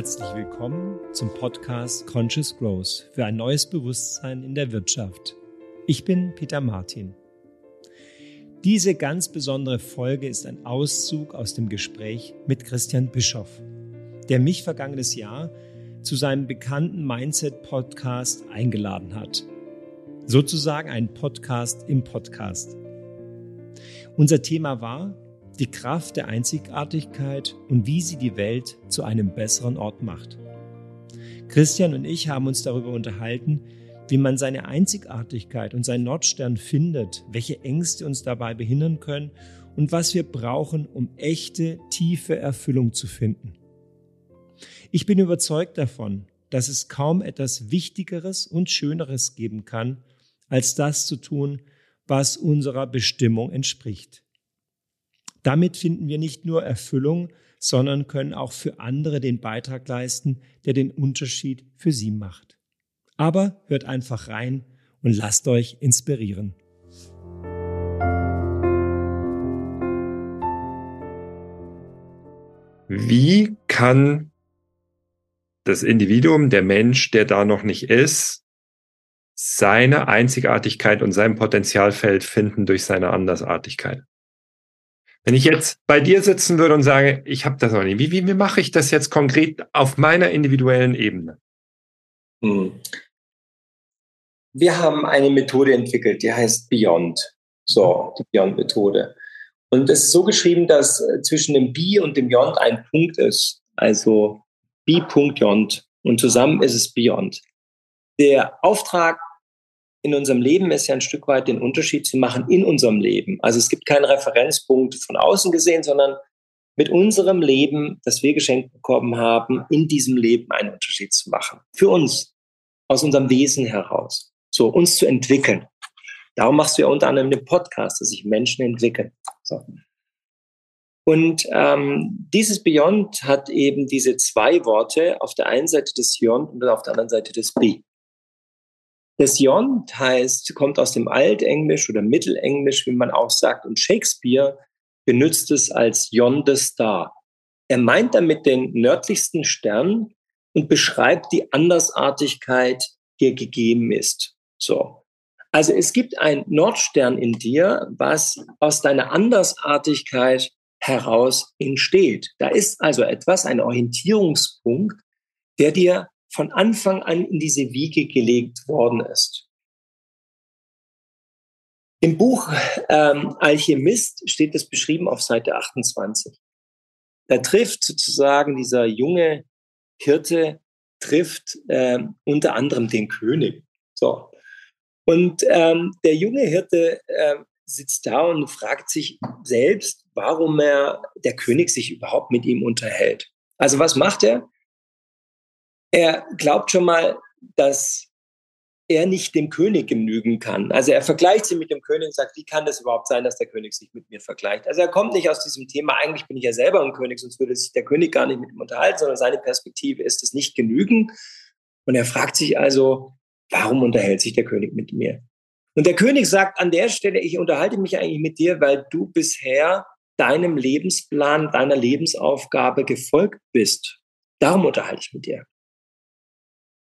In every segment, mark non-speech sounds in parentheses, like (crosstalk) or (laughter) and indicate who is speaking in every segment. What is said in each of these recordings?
Speaker 1: Herzlich willkommen zum Podcast Conscious Growth für ein neues Bewusstsein in der Wirtschaft. Ich bin Peter Martin. Diese ganz besondere Folge ist ein Auszug aus dem Gespräch mit Christian Bischoff, der mich vergangenes Jahr zu seinem bekannten Mindset-Podcast eingeladen hat. Sozusagen ein Podcast im Podcast. Unser Thema war die Kraft der Einzigartigkeit und wie sie die Welt zu einem besseren Ort macht. Christian und ich haben uns darüber unterhalten, wie man seine Einzigartigkeit und seinen Nordstern findet, welche Ängste uns dabei behindern können und was wir brauchen, um echte, tiefe Erfüllung zu finden. Ich bin überzeugt davon, dass es kaum etwas Wichtigeres und Schöneres geben kann, als das zu tun, was unserer Bestimmung entspricht. Damit finden wir nicht nur Erfüllung, sondern können auch für andere den Beitrag leisten, der den Unterschied für sie macht. Aber hört einfach rein und lasst euch inspirieren.
Speaker 2: Wie kann das Individuum, der Mensch, der da noch nicht ist, seine Einzigartigkeit und sein Potenzialfeld finden durch seine Andersartigkeit? Wenn ich jetzt bei dir sitzen würde und sage, ich habe das noch nicht, wie, wie, wie mache ich das jetzt konkret auf meiner individuellen Ebene? Hm.
Speaker 3: Wir haben eine Methode entwickelt, die heißt Beyond. So, die Beyond-Methode. Und es ist so geschrieben, dass äh, zwischen dem B und dem Beyond ein Punkt ist. Also B.Yond. Und zusammen ist es Beyond. Der Auftrag in unserem Leben ist ja ein Stück weit den Unterschied zu machen in unserem Leben. Also es gibt keinen Referenzpunkt von außen gesehen, sondern mit unserem Leben, das wir geschenkt bekommen haben, in diesem Leben einen Unterschied zu machen. Für uns, aus unserem Wesen heraus. So, uns zu entwickeln. Darum machst du ja unter anderem den Podcast, dass sich Menschen entwickeln. So. Und ähm, dieses Beyond hat eben diese zwei Worte, auf der einen Seite das Beyond und auf der anderen Seite das Be. Das Yond heißt, kommt aus dem Altenglisch oder Mittelenglisch, wie man auch sagt, und Shakespeare benutzt es als Yond the Star. Er meint damit den nördlichsten Stern und beschreibt die Andersartigkeit, die er gegeben ist. So. Also es gibt ein Nordstern in dir, was aus deiner Andersartigkeit heraus entsteht. Da ist also etwas, ein Orientierungspunkt, der dir von Anfang an in diese Wiege gelegt worden ist. Im Buch ähm, Alchemist steht das beschrieben auf Seite 28. Da trifft sozusagen dieser junge Hirte trifft äh, unter anderem den König. So. Und ähm, der junge Hirte äh, sitzt da und fragt sich selbst, warum er der König sich überhaupt mit ihm unterhält. Also was macht er? Er glaubt schon mal, dass er nicht dem König genügen kann. Also er vergleicht sich mit dem König und sagt, wie kann das überhaupt sein, dass der König sich mit mir vergleicht? Also er kommt nicht aus diesem Thema, eigentlich bin ich ja selber ein König, sonst würde sich der König gar nicht mit ihm unterhalten, sondern seine Perspektive ist es nicht genügen. Und er fragt sich also, warum unterhält sich der König mit mir? Und der König sagt an der Stelle, ich unterhalte mich eigentlich mit dir, weil du bisher deinem Lebensplan, deiner Lebensaufgabe gefolgt bist. Darum unterhalte ich mit dir.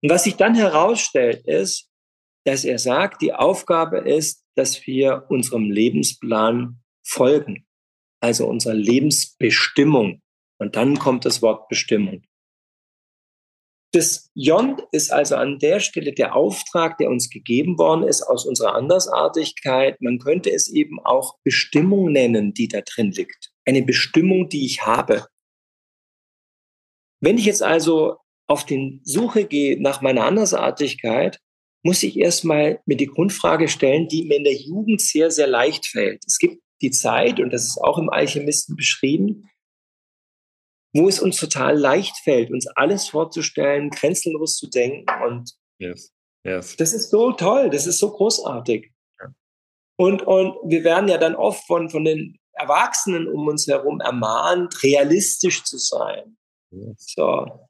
Speaker 3: Und was sich dann herausstellt, ist, dass er sagt, die Aufgabe ist, dass wir unserem Lebensplan folgen, also unserer Lebensbestimmung. Und dann kommt das Wort Bestimmung. Das Yond ist also an der Stelle der Auftrag, der uns gegeben worden ist aus unserer Andersartigkeit. Man könnte es eben auch Bestimmung nennen, die da drin liegt. Eine Bestimmung, die ich habe. Wenn ich jetzt also auf den Suche gehe nach meiner Andersartigkeit, muss ich erstmal mir die Grundfrage stellen, die mir in der Jugend sehr, sehr leicht fällt. Es gibt die Zeit, und das ist auch im Alchemisten beschrieben, wo es uns total leicht fällt, uns alles vorzustellen, grenzenlos zu denken. Und yes. Yes. das ist so toll, das ist so großartig. Ja. Und, und wir werden ja dann oft von, von den Erwachsenen um uns herum ermahnt, realistisch zu sein. Yes. So.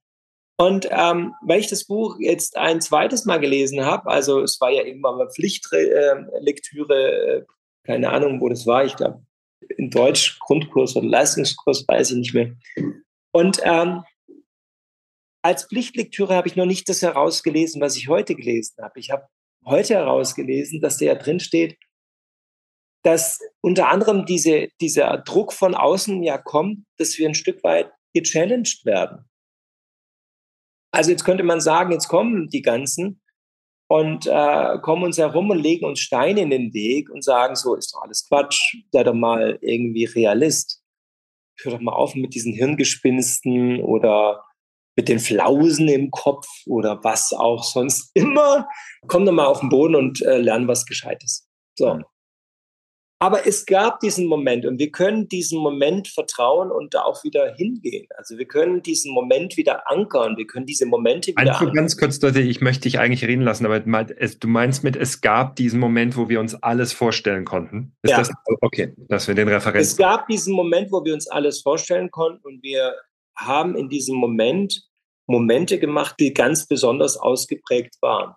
Speaker 3: Und ähm, weil ich das Buch jetzt ein zweites Mal gelesen habe, also es war ja irgendwann mal Pflichtlektüre, äh, keine Ahnung, wo das war, ich glaube in Deutsch Grundkurs oder Leistungskurs, weiß ich nicht mehr. Und ähm, als Pflichtlektüre habe ich noch nicht das herausgelesen, was ich heute gelesen habe. Ich habe heute herausgelesen, dass da ja drin steht, dass unter anderem diese, dieser Druck von außen ja kommt, dass wir ein Stück weit gechallenged werden. Also jetzt könnte man sagen, jetzt kommen die ganzen und äh, kommen uns herum und legen uns Steine in den Weg und sagen, so ist doch alles Quatsch, sei doch mal irgendwie Realist. Hör doch mal auf mit diesen Hirngespinsten oder mit den Flausen im Kopf oder was auch sonst (laughs) immer. Komm doch mal auf den Boden und äh, lern was Gescheites. So. Aber es gab diesen Moment und wir können diesen Moment vertrauen und da auch wieder hingehen. Also wir können diesen Moment wieder ankern. Wir können diese Momente wieder
Speaker 2: Einfach ganz kurz, Leute, ich möchte dich eigentlich reden lassen, aber du meinst mit, es gab diesen Moment, wo wir uns alles vorstellen konnten. Ist
Speaker 3: ja.
Speaker 2: das okay, dass wir den Referenz.
Speaker 3: Es gab diesen Moment, wo wir uns alles vorstellen konnten und wir haben in diesem Moment Momente gemacht, die ganz besonders ausgeprägt waren.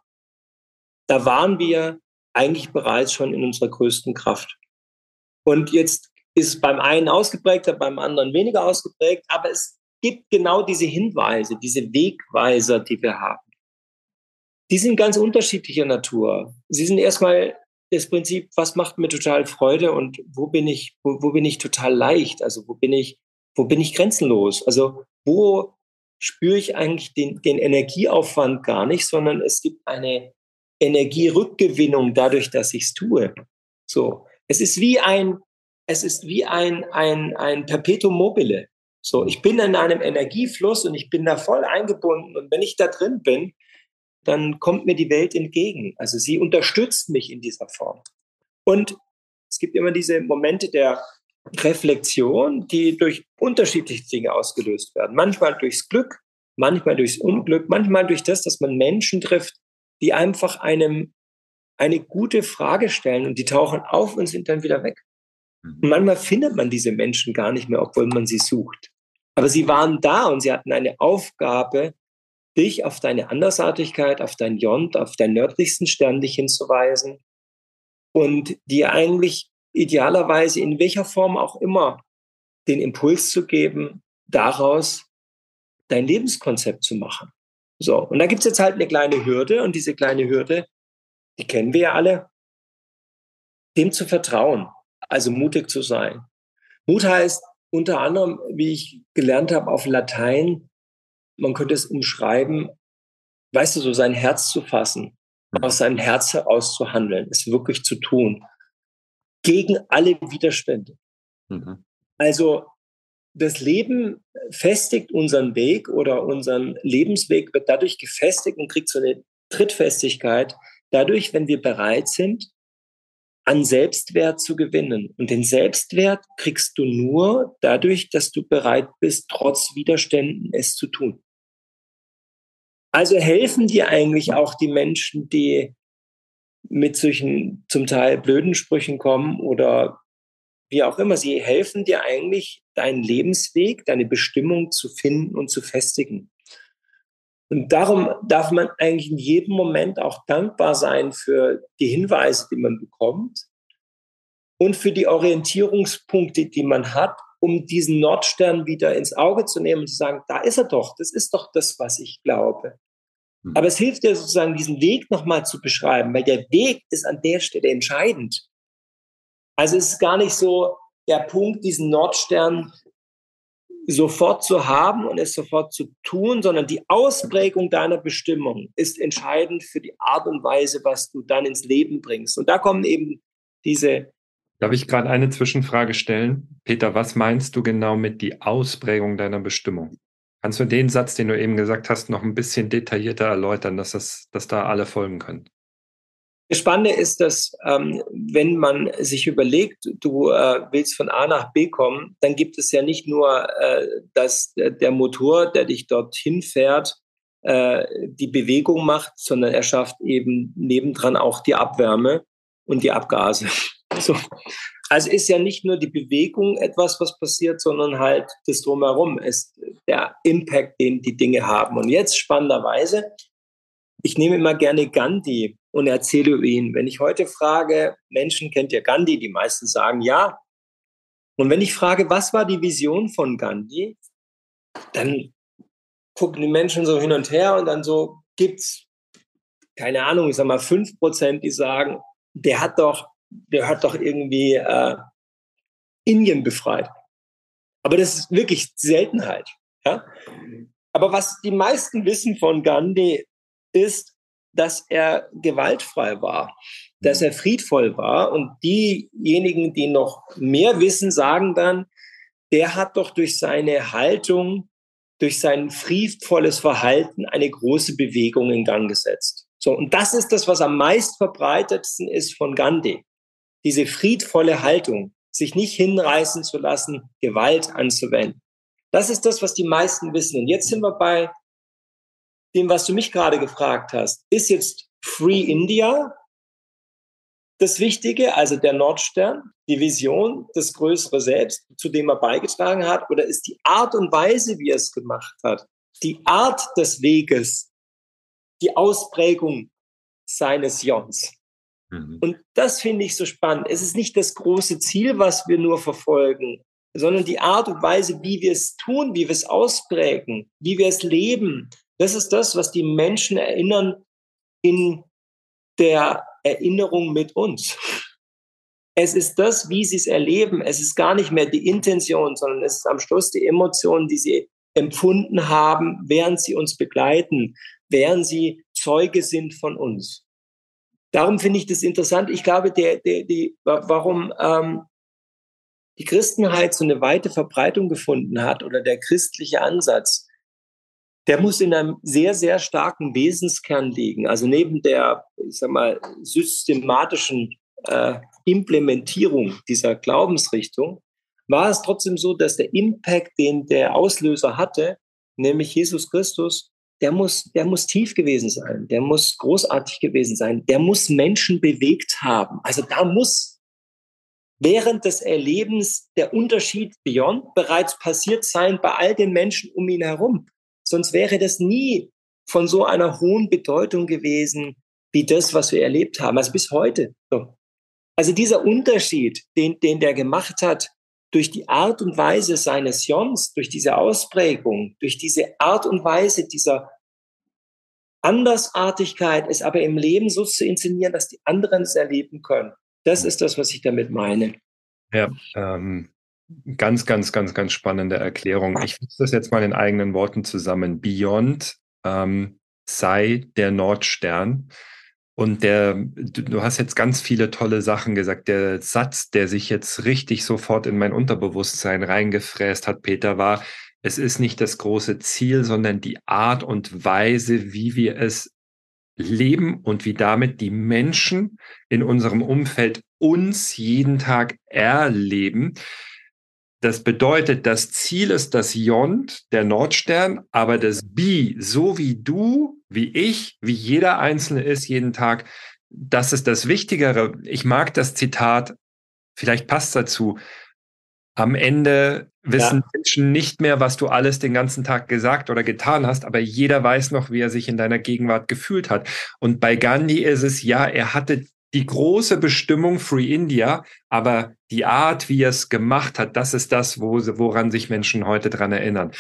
Speaker 3: Da waren wir eigentlich bereits schon in unserer größten Kraft. Und jetzt ist es beim einen ausgeprägter, beim anderen weniger ausgeprägt, aber es gibt genau diese Hinweise, diese Wegweiser, die wir haben. Die sind ganz unterschiedlicher Natur. Sie sind erstmal das Prinzip, was macht mir total Freude und wo bin ich, wo, wo bin ich total leicht? Also wo bin ich, wo bin ich grenzenlos? Also wo spüre ich eigentlich den, den Energieaufwand gar nicht, sondern es gibt eine Energierückgewinnung dadurch, dass ich es tue. So. Es ist wie ein, es ist wie ein, ein, ein Perpetuum mobile. So, ich bin in einem Energiefluss und ich bin da voll eingebunden. Und wenn ich da drin bin, dann kommt mir die Welt entgegen. Also sie unterstützt mich in dieser Form. Und es gibt immer diese Momente der Reflexion, die durch unterschiedliche Dinge ausgelöst werden. Manchmal durchs Glück, manchmal durchs Unglück, manchmal durch das, dass man Menschen trifft, die einfach einem eine gute Frage stellen und die tauchen auf und sind dann wieder weg. Mhm. Und manchmal findet man diese Menschen gar nicht mehr, obwohl man sie sucht. Aber sie waren da und sie hatten eine Aufgabe, dich auf deine Andersartigkeit, auf dein Jont, auf deinen nördlichsten Stern dich hinzuweisen und dir eigentlich idealerweise in welcher Form auch immer den Impuls zu geben, daraus dein Lebenskonzept zu machen. So, und da gibt's jetzt halt eine kleine Hürde und diese kleine Hürde die kennen wir ja alle, dem zu vertrauen, also mutig zu sein. Mut heißt unter anderem, wie ich gelernt habe auf Latein, man könnte es umschreiben, weißt du, so sein Herz zu fassen, aus seinem Herz heraus zu handeln, es wirklich zu tun, gegen alle Widerstände. Mhm. Also das Leben festigt unseren Weg oder unseren Lebensweg wird dadurch gefestigt und kriegt so eine Trittfestigkeit, dadurch, wenn wir bereit sind, an Selbstwert zu gewinnen. Und den Selbstwert kriegst du nur dadurch, dass du bereit bist, trotz Widerständen es zu tun. Also helfen dir eigentlich auch die Menschen, die mit solchen zum Teil blöden Sprüchen kommen oder wie auch immer. Sie helfen dir eigentlich, deinen Lebensweg, deine Bestimmung zu finden und zu festigen. Und darum darf man eigentlich in jedem Moment auch dankbar sein für die Hinweise, die man bekommt und für die Orientierungspunkte, die man hat, um diesen Nordstern wieder ins Auge zu nehmen und zu sagen, da ist er doch, das ist doch das, was ich glaube. Hm. Aber es hilft dir sozusagen, diesen Weg nochmal zu beschreiben, weil der Weg ist an der Stelle entscheidend. Also es ist gar nicht so der Punkt, diesen Nordstern sofort zu haben und es sofort zu tun, sondern die Ausprägung deiner Bestimmung ist entscheidend für die Art und Weise, was du dann ins Leben bringst. Und da kommen eben diese.
Speaker 2: Darf ich gerade eine Zwischenfrage stellen? Peter, was meinst du genau mit die Ausprägung deiner Bestimmung? Kannst du den Satz, den du eben gesagt hast, noch ein bisschen detaillierter erläutern, dass, das, dass da alle folgen können?
Speaker 3: Das Spannende ist, dass ähm, wenn man sich überlegt, du äh, willst von A nach B kommen, dann gibt es ja nicht nur äh, dass der Motor, der dich dorthin fährt, äh, die Bewegung macht, sondern er schafft eben nebendran auch die Abwärme und die Abgase. (laughs) so. Also ist ja nicht nur die Bewegung etwas, was passiert, sondern halt das drumherum ist der Impact, den die Dinge haben. Und jetzt spannenderweise, ich nehme immer gerne Gandhi und erzähle über ihn. Wenn ich heute frage, Menschen kennt ja Gandhi, die meisten sagen ja. Und wenn ich frage, was war die Vision von Gandhi, dann gucken die Menschen so hin und her und dann so gibt's keine Ahnung, ich sag mal fünf Prozent, die sagen, der hat doch, der hat doch irgendwie äh, Indien befreit. Aber das ist wirklich Seltenheit. Ja? Aber was die meisten wissen von Gandhi ist, dass er gewaltfrei war, dass er friedvoll war. Und diejenigen, die noch mehr wissen, sagen dann, der hat doch durch seine Haltung, durch sein friedvolles Verhalten eine große Bewegung in Gang gesetzt. So, und das ist das, was am meist verbreitetsten ist von Gandhi. Diese friedvolle Haltung, sich nicht hinreißen zu lassen, Gewalt anzuwenden. Das ist das, was die meisten wissen. Und jetzt sind wir bei dem, was du mich gerade gefragt hast. Ist jetzt Free India das Wichtige, also der Nordstern, die Vision, das größere Selbst, zu dem er beigetragen hat? Oder ist die Art und Weise, wie er es gemacht hat, die Art des Weges, die Ausprägung seines Jons? Mhm. Und das finde ich so spannend. Es ist nicht das große Ziel, was wir nur verfolgen, sondern die Art und Weise, wie wir es tun, wie wir es ausprägen, wie wir es leben. Das ist das, was die Menschen erinnern in der Erinnerung mit uns. Es ist das, wie sie es erleben. Es ist gar nicht mehr die Intention, sondern es ist am Schluss die Emotion, die sie empfunden haben, während sie uns begleiten, während sie Zeuge sind von uns. Darum finde ich das interessant. Ich glaube, der, der, die, warum ähm, die Christenheit so eine weite Verbreitung gefunden hat oder der christliche Ansatz, der muss in einem sehr, sehr starken Wesenskern liegen. Also neben der, ich sag mal, systematischen äh, Implementierung dieser Glaubensrichtung war es trotzdem so, dass der Impact, den der Auslöser hatte, nämlich Jesus Christus, der muss, der muss tief gewesen sein, der muss großartig gewesen sein, der muss Menschen bewegt haben. Also da muss während des Erlebens der Unterschied Beyond bereits passiert sein bei all den Menschen um ihn herum. Sonst wäre das nie von so einer hohen Bedeutung gewesen, wie das, was wir erlebt haben. Also bis heute. Also dieser Unterschied, den, den der gemacht hat, durch die Art und Weise seines Jons, durch diese Ausprägung, durch diese Art und Weise dieser Andersartigkeit, es aber im Leben so zu inszenieren, dass die anderen es erleben können. Das ist das, was ich damit meine.
Speaker 2: Ja, ähm, ganz, ganz, ganz, ganz spannende Erklärung. Ich fasse das jetzt mal in eigenen Worten zusammen. Beyond ähm, sei der Nordstern. Und der, du, du, hast jetzt ganz viele tolle Sachen gesagt. Der Satz, der sich jetzt richtig sofort in mein Unterbewusstsein reingefräst hat, Peter, war, es ist nicht das große Ziel, sondern die Art und Weise, wie wir es leben und wie damit die Menschen in unserem Umfeld uns jeden Tag erleben. Das bedeutet, das Ziel ist das Jond, der Nordstern, aber das Bi, so wie du, wie ich, wie jeder Einzelne ist jeden Tag, das ist das Wichtigere. Ich mag das Zitat, vielleicht passt dazu. Am Ende wissen ja. Menschen nicht mehr, was du alles den ganzen Tag gesagt oder getan hast, aber jeder weiß noch, wie er sich in deiner Gegenwart gefühlt hat. Und bei Gandhi ist es ja, er hatte die große Bestimmung Free India, aber die Art, wie er es gemacht hat, das ist das, wo, woran sich Menschen heute dran erinnern.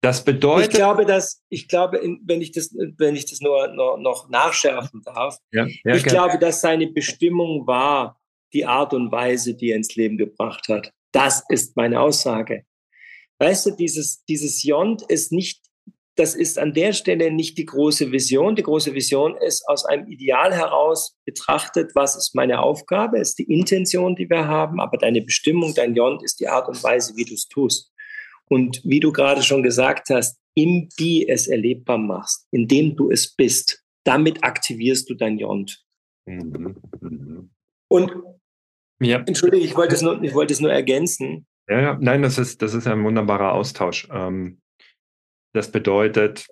Speaker 2: Das bedeutet.
Speaker 3: Ich glaube, dass, ich glaube, wenn ich das, wenn ich das nur, nur noch nachschärfen darf, ja, ja, ich gerne. glaube, dass seine Bestimmung war die Art und Weise, die er ins Leben gebracht hat. Das ist meine Aussage. Weißt du, dieses, dieses Jont ist nicht das ist an der Stelle nicht die große Vision. Die große Vision ist aus einem Ideal heraus betrachtet, was ist meine Aufgabe, ist die Intention, die wir haben, aber deine Bestimmung, dein Jont ist die Art und Weise, wie du es tust. Und wie du gerade schon gesagt hast, im Bi es erlebbar machst, indem du es bist, damit aktivierst du dein Jont. Mhm. Und ja. entschuldige, ich wollte es nur, ich wollte es nur ergänzen.
Speaker 2: Ja, ja, nein, das ist, das ist ein wunderbarer Austausch. Ähm, das bedeutet,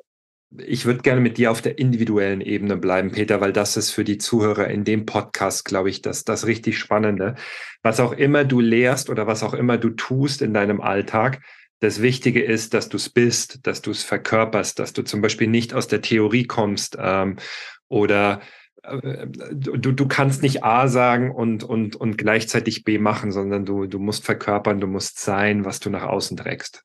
Speaker 2: ich würde gerne mit dir auf der individuellen Ebene bleiben, Peter, weil das ist für die Zuhörer in dem Podcast, glaube ich, das, das richtig Spannende. Was auch immer du lehrst oder was auch immer du tust in deinem Alltag, das Wichtige ist, dass du es bist, dass du es verkörperst, dass du zum Beispiel nicht aus der Theorie kommst ähm, oder äh, du, du kannst nicht A sagen und, und, und gleichzeitig B machen, sondern du, du musst verkörpern, du musst sein, was du nach außen trägst.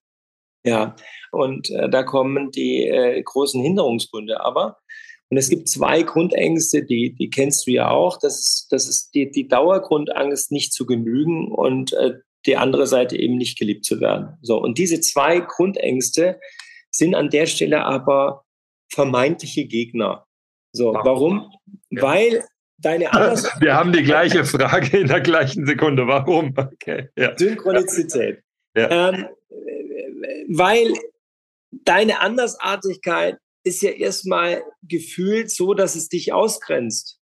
Speaker 3: Ja, und äh, da kommen die äh, großen Hinderungsgründe. Aber, und es gibt zwei Grundängste, die, die kennst du ja auch. Das ist, das ist die, die Dauergrundangst, nicht zu genügen und äh, die andere Seite eben nicht geliebt zu werden. So, und diese zwei Grundängste sind an der Stelle aber vermeintliche Gegner. So, warum? Ja. Weil deine (laughs)
Speaker 2: anders. Wir haben die gleiche Frage in der gleichen Sekunde. Warum?
Speaker 3: Okay. Ja. Synchronizität. Ja. Ähm, weil deine Andersartigkeit ist ja erstmal gefühlt so, dass es dich ausgrenzt.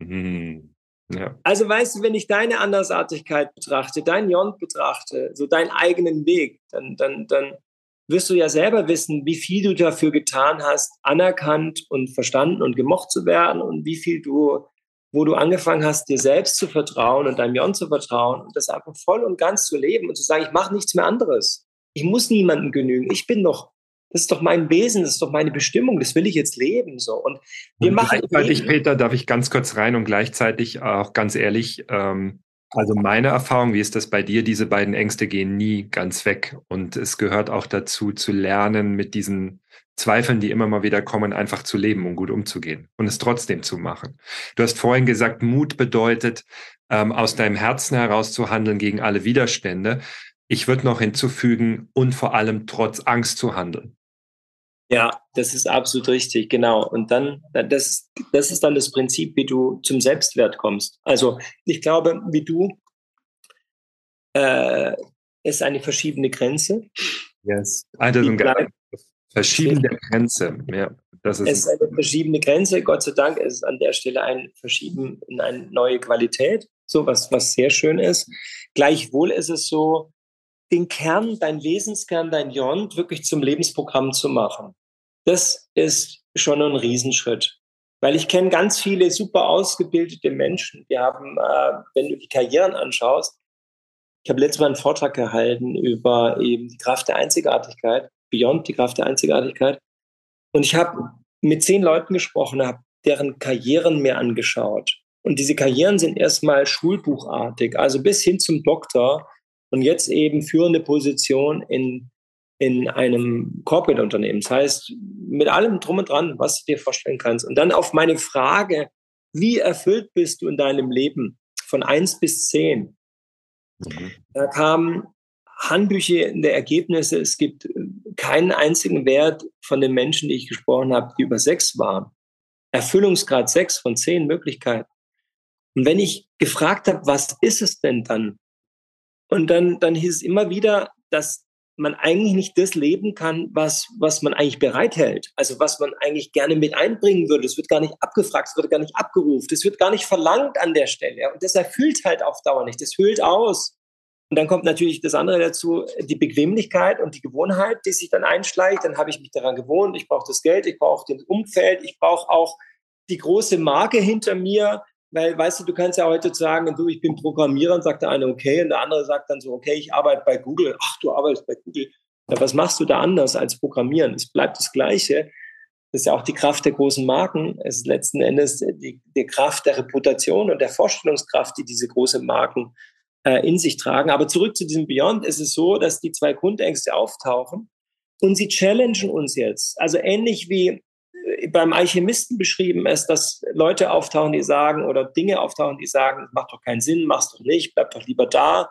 Speaker 3: Mhm. Ja. Also weißt du, wenn ich deine Andersartigkeit betrachte, dein Jont betrachte, so deinen eigenen Weg, dann, dann, dann wirst du ja selber wissen, wie viel du dafür getan hast, anerkannt und verstanden und gemocht zu werden und wie viel du, wo du angefangen hast, dir selbst zu vertrauen und deinem Jont zu vertrauen und das einfach voll und ganz zu leben und zu sagen, ich mache nichts mehr anderes. Ich muss niemandem genügen. Ich bin doch, das ist doch mein Wesen, das ist doch meine Bestimmung, das will ich jetzt leben. So. Und wir und machen.
Speaker 2: Gleichzeitig, Peter, darf ich ganz kurz rein und gleichzeitig auch ganz ehrlich, ähm, also meine Erfahrung, wie ist das bei dir? Diese beiden Ängste gehen nie ganz weg. Und es gehört auch dazu, zu lernen, mit diesen Zweifeln, die immer mal wieder kommen, einfach zu leben und gut umzugehen und es trotzdem zu machen. Du hast vorhin gesagt, Mut bedeutet, ähm, aus deinem Herzen heraus zu handeln gegen alle Widerstände. Ich würde noch hinzufügen, und vor allem trotz Angst zu handeln.
Speaker 3: Ja, das ist absolut richtig, genau. Und dann, das, das ist dann das Prinzip, wie du zum Selbstwert kommst. Also ich glaube, wie du, äh, ist eine verschiedene Grenze.
Speaker 2: Yes. Also ein verschiedene Grenze. Ja,
Speaker 3: das ist es ist eine verschiedene Grenze. Gott sei Dank ist es an der Stelle ein Verschieben in eine neue Qualität, so was, was sehr schön ist. Gleichwohl ist es so, den Kern, dein Wesenskern, dein Jont wirklich zum Lebensprogramm zu machen. Das ist schon ein Riesenschritt. Weil ich kenne ganz viele super ausgebildete Menschen. Die haben, äh, wenn du die Karrieren anschaust, ich habe letztes Mal einen Vortrag gehalten über eben die Kraft der Einzigartigkeit, Beyond die Kraft der Einzigartigkeit. Und ich habe mit zehn Leuten gesprochen, habe deren Karrieren mir angeschaut. Und diese Karrieren sind erstmal schulbuchartig, also bis hin zum Doktor und jetzt eben führende Position in in einem Corporate-Unternehmen. Das heißt, mit allem drum und dran, was du dir vorstellen kannst. Und dann auf meine Frage, wie erfüllt bist du in deinem Leben von eins bis zehn? Mhm. Da kamen handbüchende Ergebnisse. Es gibt keinen einzigen Wert von den Menschen, die ich gesprochen habe, die über sechs waren. Erfüllungsgrad sechs von zehn Möglichkeiten. Und wenn ich gefragt habe, was ist es denn dann? Und dann, dann hieß es immer wieder, dass man eigentlich nicht das leben kann, was, was man eigentlich bereithält. Also was man eigentlich gerne mit einbringen würde. Es wird gar nicht abgefragt, es wird gar nicht abgerufen, es wird gar nicht verlangt an der Stelle. Und das erfüllt halt auf Dauer nicht. Das hüllt aus. Und dann kommt natürlich das andere dazu, die Bequemlichkeit und die Gewohnheit, die sich dann einschleicht. Dann habe ich mich daran gewohnt, ich brauche das Geld, ich brauche das Umfeld, ich brauche auch die große Marke hinter mir, weil, weißt du, du kannst ja heute sagen, du, ich bin Programmierer, und sagt der eine, okay, und der andere sagt dann so, okay, ich arbeite bei Google. Ach, du arbeitest bei Google. Ja, was machst du da anders als Programmieren? Es bleibt das Gleiche. Das ist ja auch die Kraft der großen Marken. Es ist letzten Endes die, die Kraft der Reputation und der Vorstellungskraft, die diese großen Marken äh, in sich tragen. Aber zurück zu diesem Beyond ist es so, dass die zwei Grundängste auftauchen und sie challengen uns jetzt. Also ähnlich wie beim Alchemisten beschrieben ist, dass Leute auftauchen, die sagen, oder Dinge auftauchen, die sagen, macht doch keinen Sinn, mach's doch nicht, bleib doch lieber da.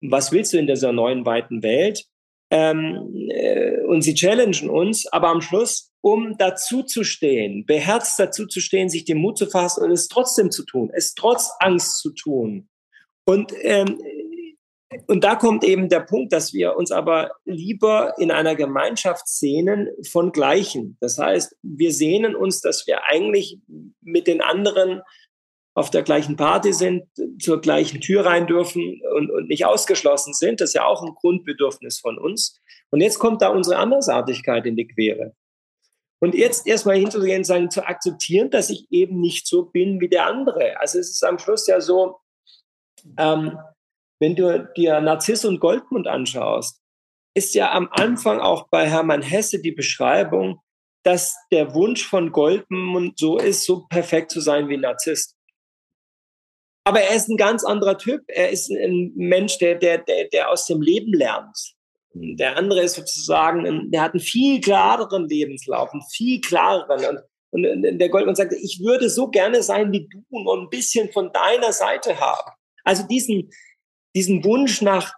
Speaker 3: Was willst du in dieser neuen, weiten Welt? Ähm, äh, und sie challengen uns, aber am Schluss, um dazu zu stehen, beherzt dazu zu stehen, sich den Mut zu fassen und es trotzdem zu tun, es trotz Angst zu tun. Und ähm, und da kommt eben der Punkt, dass wir uns aber lieber in einer Gemeinschaft sehnen von Gleichen. Das heißt, wir sehnen uns, dass wir eigentlich mit den anderen auf der gleichen Party sind, zur gleichen Tür rein dürfen und, und nicht ausgeschlossen sind. Das ist ja auch ein Grundbedürfnis von uns. Und jetzt kommt da unsere Andersartigkeit in die Quere. Und jetzt erstmal hinzugehen und sagen, zu akzeptieren, dass ich eben nicht so bin wie der andere. Also es ist am Schluss ja so, ähm, wenn du dir Narziss und Goldmund anschaust, ist ja am Anfang auch bei Hermann Hesse die Beschreibung, dass der Wunsch von Goldmund so ist, so perfekt zu sein wie Narzisst. Aber er ist ein ganz anderer Typ. Er ist ein Mensch, der, der, der, der aus dem Leben lernt. Der andere ist sozusagen, der hat einen viel klareren Lebenslauf, einen viel klareren. Und, und der Goldmann sagte, ich würde so gerne sein wie du und ein bisschen von deiner Seite haben. Also diesen, diesen Wunsch nach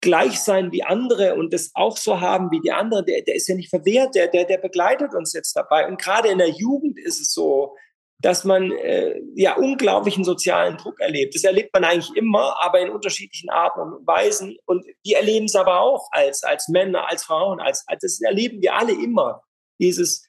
Speaker 3: gleich sein wie andere und das auch so haben wie die anderen, der, der ist ja nicht verwehrt, der, der, der begleitet uns jetzt dabei. Und gerade in der Jugend ist es so, dass man äh, ja unglaublichen sozialen Druck erlebt. Das erlebt man eigentlich immer, aber in unterschiedlichen Arten und Weisen. Und wir erleben es aber auch als, als Männer, als Frauen, als, als das erleben wir alle immer. Dieses,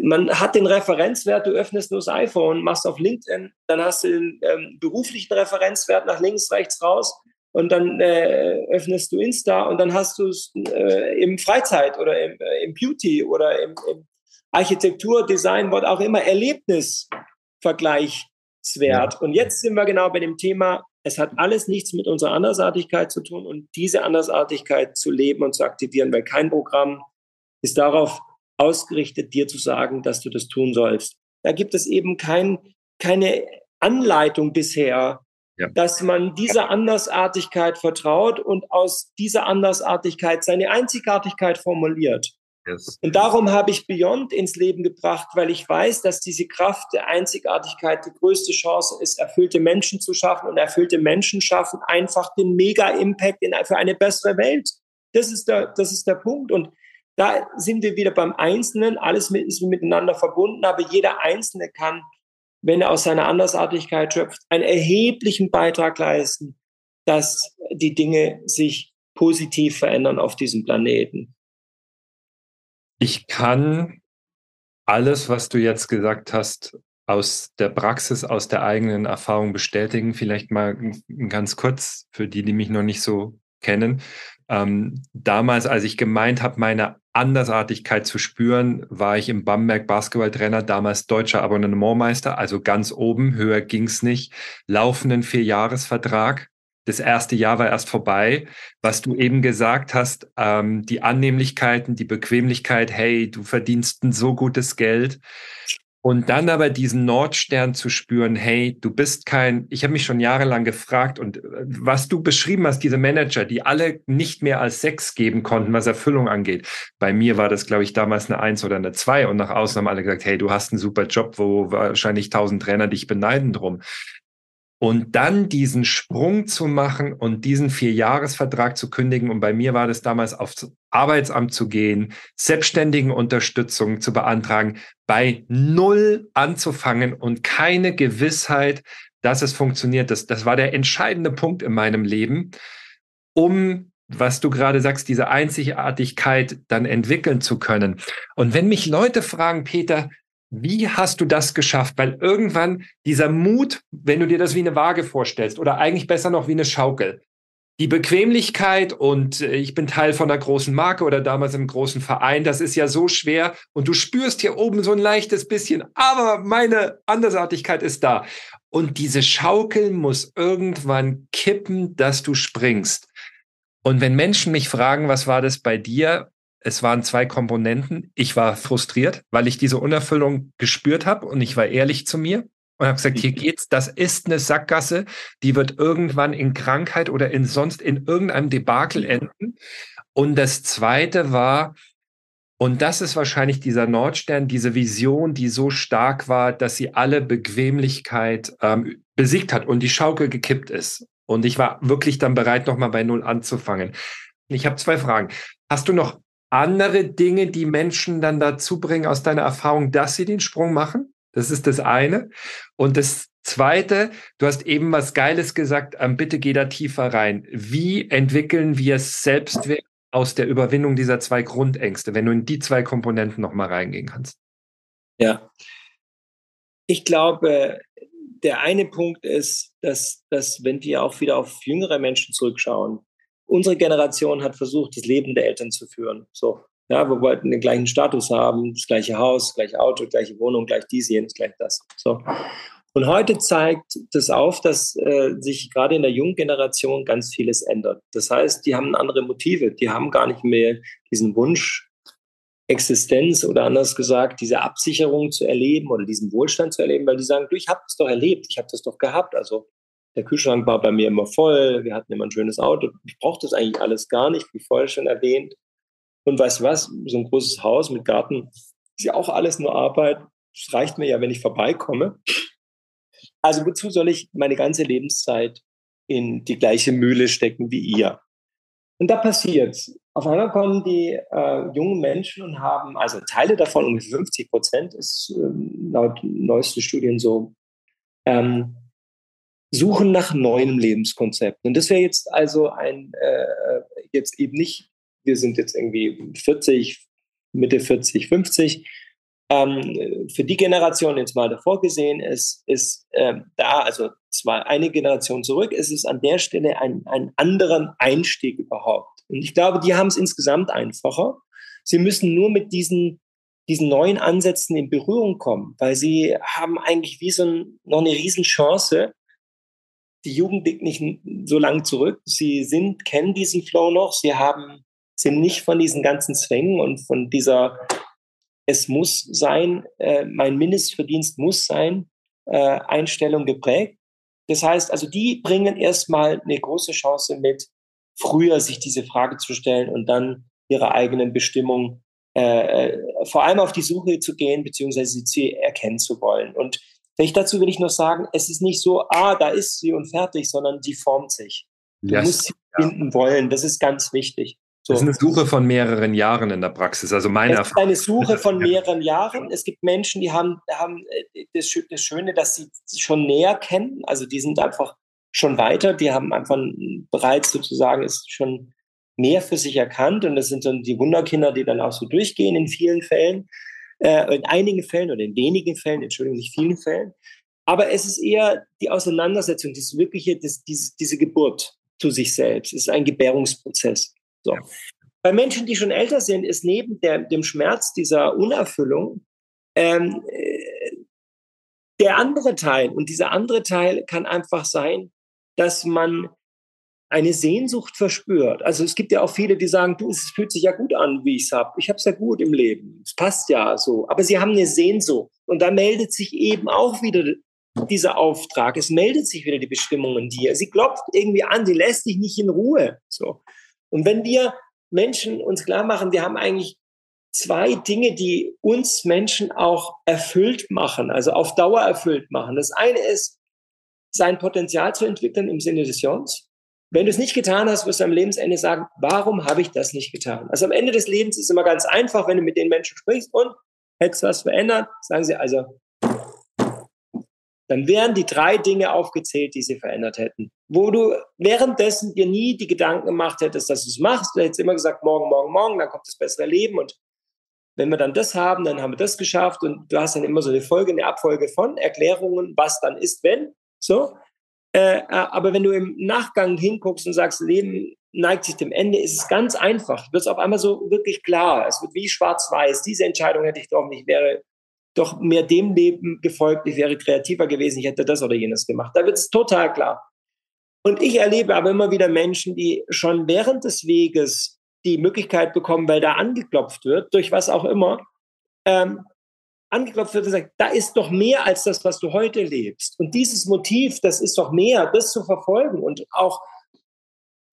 Speaker 3: man hat den Referenzwert, du öffnest nur das iPhone, machst auf LinkedIn, dann hast du den ähm, beruflichen Referenzwert nach links, rechts raus und dann äh, öffnest du Insta und dann hast du es äh, im Freizeit oder im, äh, im Beauty oder im, im Architektur, Design, was auch immer, Erlebnisvergleichswert. Ja. Und jetzt sind wir genau bei dem Thema, es hat alles nichts mit unserer Andersartigkeit zu tun und diese Andersartigkeit zu leben und zu aktivieren, weil kein Programm ist darauf ausgerichtet, dir zu sagen, dass du das tun sollst. Da gibt es eben kein, keine Anleitung bisher, ja. dass man dieser Andersartigkeit vertraut und aus dieser Andersartigkeit seine Einzigartigkeit formuliert. Yes. Und darum habe ich Beyond ins Leben gebracht, weil ich weiß, dass diese Kraft der Einzigartigkeit die größte Chance ist, erfüllte Menschen zu schaffen. Und erfüllte Menschen schaffen einfach den Mega-Impact für eine bessere Welt. Das ist der, das ist der Punkt. Und da sind wir wieder beim Einzelnen. Alles ist miteinander verbunden, aber jeder Einzelne kann, wenn er aus seiner Andersartigkeit schöpft, einen erheblichen Beitrag leisten, dass die Dinge sich positiv verändern auf diesem Planeten.
Speaker 2: Ich kann alles, was du jetzt gesagt hast, aus der Praxis, aus der eigenen Erfahrung bestätigen. Vielleicht mal ganz kurz für die, die mich noch nicht so kennen. Ähm, damals, als ich gemeint habe, meine Andersartigkeit zu spüren, war ich im Bamberg Basketballtrainer, damals deutscher Abonnementmeister, also ganz oben, höher ging's nicht, laufenden Vierjahresvertrag das erste Jahr war erst vorbei. Was du eben gesagt hast, ähm, die Annehmlichkeiten, die Bequemlichkeit, hey, du verdienst ein so gutes Geld. Und dann aber diesen Nordstern zu spüren, hey, du bist kein, ich habe mich schon jahrelang gefragt und äh, was du beschrieben hast, diese Manager, die alle nicht mehr als sechs geben konnten, was Erfüllung angeht. Bei mir war das, glaube ich, damals eine Eins oder eine Zwei und nach außen haben alle gesagt, hey, du hast einen super Job, wo wahrscheinlich tausend Trainer dich beneiden drum. Und dann diesen Sprung zu machen und diesen Vierjahresvertrag zu kündigen. Und bei mir war das damals aufs Arbeitsamt zu gehen, selbstständigen Unterstützung zu beantragen, bei Null anzufangen und keine Gewissheit, dass es funktioniert. Das, das war der entscheidende Punkt in meinem Leben, um was du gerade sagst, diese Einzigartigkeit dann entwickeln zu können. Und wenn mich Leute fragen, Peter, wie hast du das geschafft? Weil irgendwann dieser Mut, wenn du dir das wie eine Waage vorstellst oder eigentlich besser noch wie eine Schaukel, die Bequemlichkeit und äh, ich bin Teil von einer großen Marke oder damals im großen Verein, das ist ja so schwer und du spürst hier oben so ein leichtes bisschen, aber meine Andersartigkeit ist da. Und diese Schaukel muss irgendwann kippen, dass du springst. Und wenn Menschen mich fragen, was war das bei dir? Es waren zwei Komponenten. Ich war frustriert, weil ich diese Unerfüllung gespürt habe und ich war ehrlich zu mir und habe gesagt, hier mhm. geht's, das ist eine Sackgasse, die wird irgendwann in Krankheit oder in sonst in irgendeinem Debakel enden. Und das zweite war, und das ist wahrscheinlich dieser Nordstern, diese Vision, die so stark war, dass sie alle Bequemlichkeit ähm, besiegt hat und die Schaukel gekippt ist. Und ich war wirklich dann bereit, nochmal bei Null anzufangen. Ich habe zwei Fragen. Hast du noch andere Dinge, die Menschen dann dazu bringen aus deiner Erfahrung, dass sie den Sprung machen? Das ist das eine. Und das zweite, du hast eben was Geiles gesagt, ähm, bitte geh da tiefer rein. Wie entwickeln wir Selbstwert aus der Überwindung dieser zwei Grundängste, wenn du in die zwei Komponenten nochmal reingehen kannst?
Speaker 3: Ja. Ich glaube, der eine Punkt ist, dass, dass wenn wir auch wieder auf jüngere Menschen zurückschauen, unsere Generation hat versucht, das Leben der Eltern zu führen. So, ja, wir wollten den gleichen Status haben, das gleiche Haus, das gleiche Auto, gleiche Wohnung, gleich dies, jenes, gleich das. So. Und heute zeigt das auf, dass äh, sich gerade in der jungen Generation ganz vieles ändert. Das heißt, die haben andere Motive, die haben gar nicht mehr diesen Wunsch, Existenz oder anders gesagt, diese Absicherung zu erleben oder diesen Wohlstand zu erleben, weil die sagen, du, ich habe das doch erlebt, ich habe das doch gehabt. Also Der Kühlschrank war bei mir immer voll, wir hatten immer ein schönes Auto. Ich brauchte das eigentlich alles gar nicht, wie vorher schon erwähnt. Und weißt du was, so ein großes Haus mit Garten ist ja auch alles nur Arbeit. Das reicht mir ja, wenn ich vorbeikomme. Also wozu soll ich meine ganze Lebenszeit in die gleiche Mühle stecken wie ihr? Und da passiert Auf einmal kommen die äh, jungen Menschen und haben, also Teile davon, ungefähr 50 Prozent ist äh, laut neuesten Studien so, ähm, suchen nach neuen Lebenskonzepten. Und das wäre jetzt also ein, äh, jetzt eben nicht, wir sind jetzt irgendwie 40, Mitte 40, 50. Ähm, für die Generation jetzt mal davor gesehen ist, ist äh, da, also zwar eine Generation zurück, ist es an der Stelle ein, ein anderen Einstieg überhaupt. Und ich glaube, die haben es insgesamt einfacher. Sie müssen nur mit diesen, diesen neuen Ansätzen in Berührung kommen, weil sie haben eigentlich wie so ein, noch eine Riesenchance, die Jugend liegt nicht so lang zurück. Sie sind, kennen diesen Flow noch. Sie haben, sind nicht von diesen ganzen Zwängen und von dieser, es muss sein, äh, mein Mindestverdienst muss sein, äh, Einstellung geprägt. Das heißt, also die bringen erstmal eine große Chance mit, früher sich diese Frage zu stellen und dann ihre eigenen Bestimmungen äh, äh vor allem auf die Suche zu gehen, beziehungsweise sie erkennen zu wollen. Und Vielleicht dazu will ich noch sagen, es ist nicht so, ah, da ist sie und fertig, sondern die formt sich. Du yes. musst sie finden wollen. Das ist ganz wichtig.
Speaker 2: So. Das ist eine Suche von mehreren Jahren in der Praxis. Also meine
Speaker 3: es ist eine Suche von mehreren Jahren. Es gibt Menschen, die haben, haben äh, das, das Schöne, dass sie schon näher kennen. Also die sind einfach schon weiter. Die haben einfach bereits sozusagen ist schon mehr für sich erkannt. Und das sind dann die Wunderkinder, die dann auch so durchgehen in vielen Fällen äh, in einigen Fällen oder in wenigen Fällen, Entschuldigung, nicht vielen Fällen. Aber es ist eher die Auseinandersetzung, das wirkliche, das, diese, diese Geburt zu sich selbst. Es ist ein Gebärungsprozess. So. Ja. Bei Menschen, die schon älter sind, ist neben der, dem Schmerz dieser Unerfüllung ähm, äh, der andere Teil. Und dieser andere Teil kann einfach sein, dass man eine Sehnsucht verspürt. Also es gibt ja auch viele, die sagen, du, es fühlt sich ja gut an, wie ich es habe. Ich habe es ja gut im Leben. Es passt ja so. Aber sie haben eine Sehnsucht. Und da meldet sich eben auch wieder dieser Auftrag. Es meldet sich wieder die Bestimmung in dir. Sie klopft irgendwie an, sie lässt dich nicht in Ruhe. So. Und wenn wir Menschen uns klar machen, wir haben eigentlich zwei Dinge, die uns Menschen auch erfüllt machen, also auf Dauer erfüllt machen. Das eine ist, sein Potenzial zu entwickeln im Sinne des Jons. Wenn du es nicht getan hast, wirst du am Lebensende sagen, warum habe ich das nicht getan? Also am Ende des Lebens ist es immer ganz einfach, wenn du mit den Menschen sprichst und hättest was verändert, sagen sie also, dann wären die drei Dinge aufgezählt, die sie verändert hätten. Wo du währenddessen dir nie die Gedanken gemacht hättest, dass du es machst. Du hättest immer gesagt, morgen, morgen, morgen, dann kommt das bessere Leben. Und wenn wir dann das haben, dann haben wir das geschafft. Und du hast dann immer so eine Folge, eine Abfolge von Erklärungen, was dann ist, wenn. So. Äh, äh, aber wenn du im Nachgang hinguckst und sagst, Leben neigt sich dem Ende, ist es ganz einfach. Wird es auf einmal so wirklich klar. Es wird wie schwarz-weiß. Diese Entscheidung hätte ich doch nicht, wäre doch mehr dem Leben gefolgt, ich wäre kreativer gewesen, ich hätte das oder jenes gemacht. Da wird es total klar. Und ich erlebe aber immer wieder Menschen, die schon während des Weges die Möglichkeit bekommen, weil da angeklopft wird, durch was auch immer, ähm, angeklopft wird und sagt, da ist doch mehr als das, was du heute lebst. Und dieses Motiv, das ist doch mehr, das zu verfolgen und auch,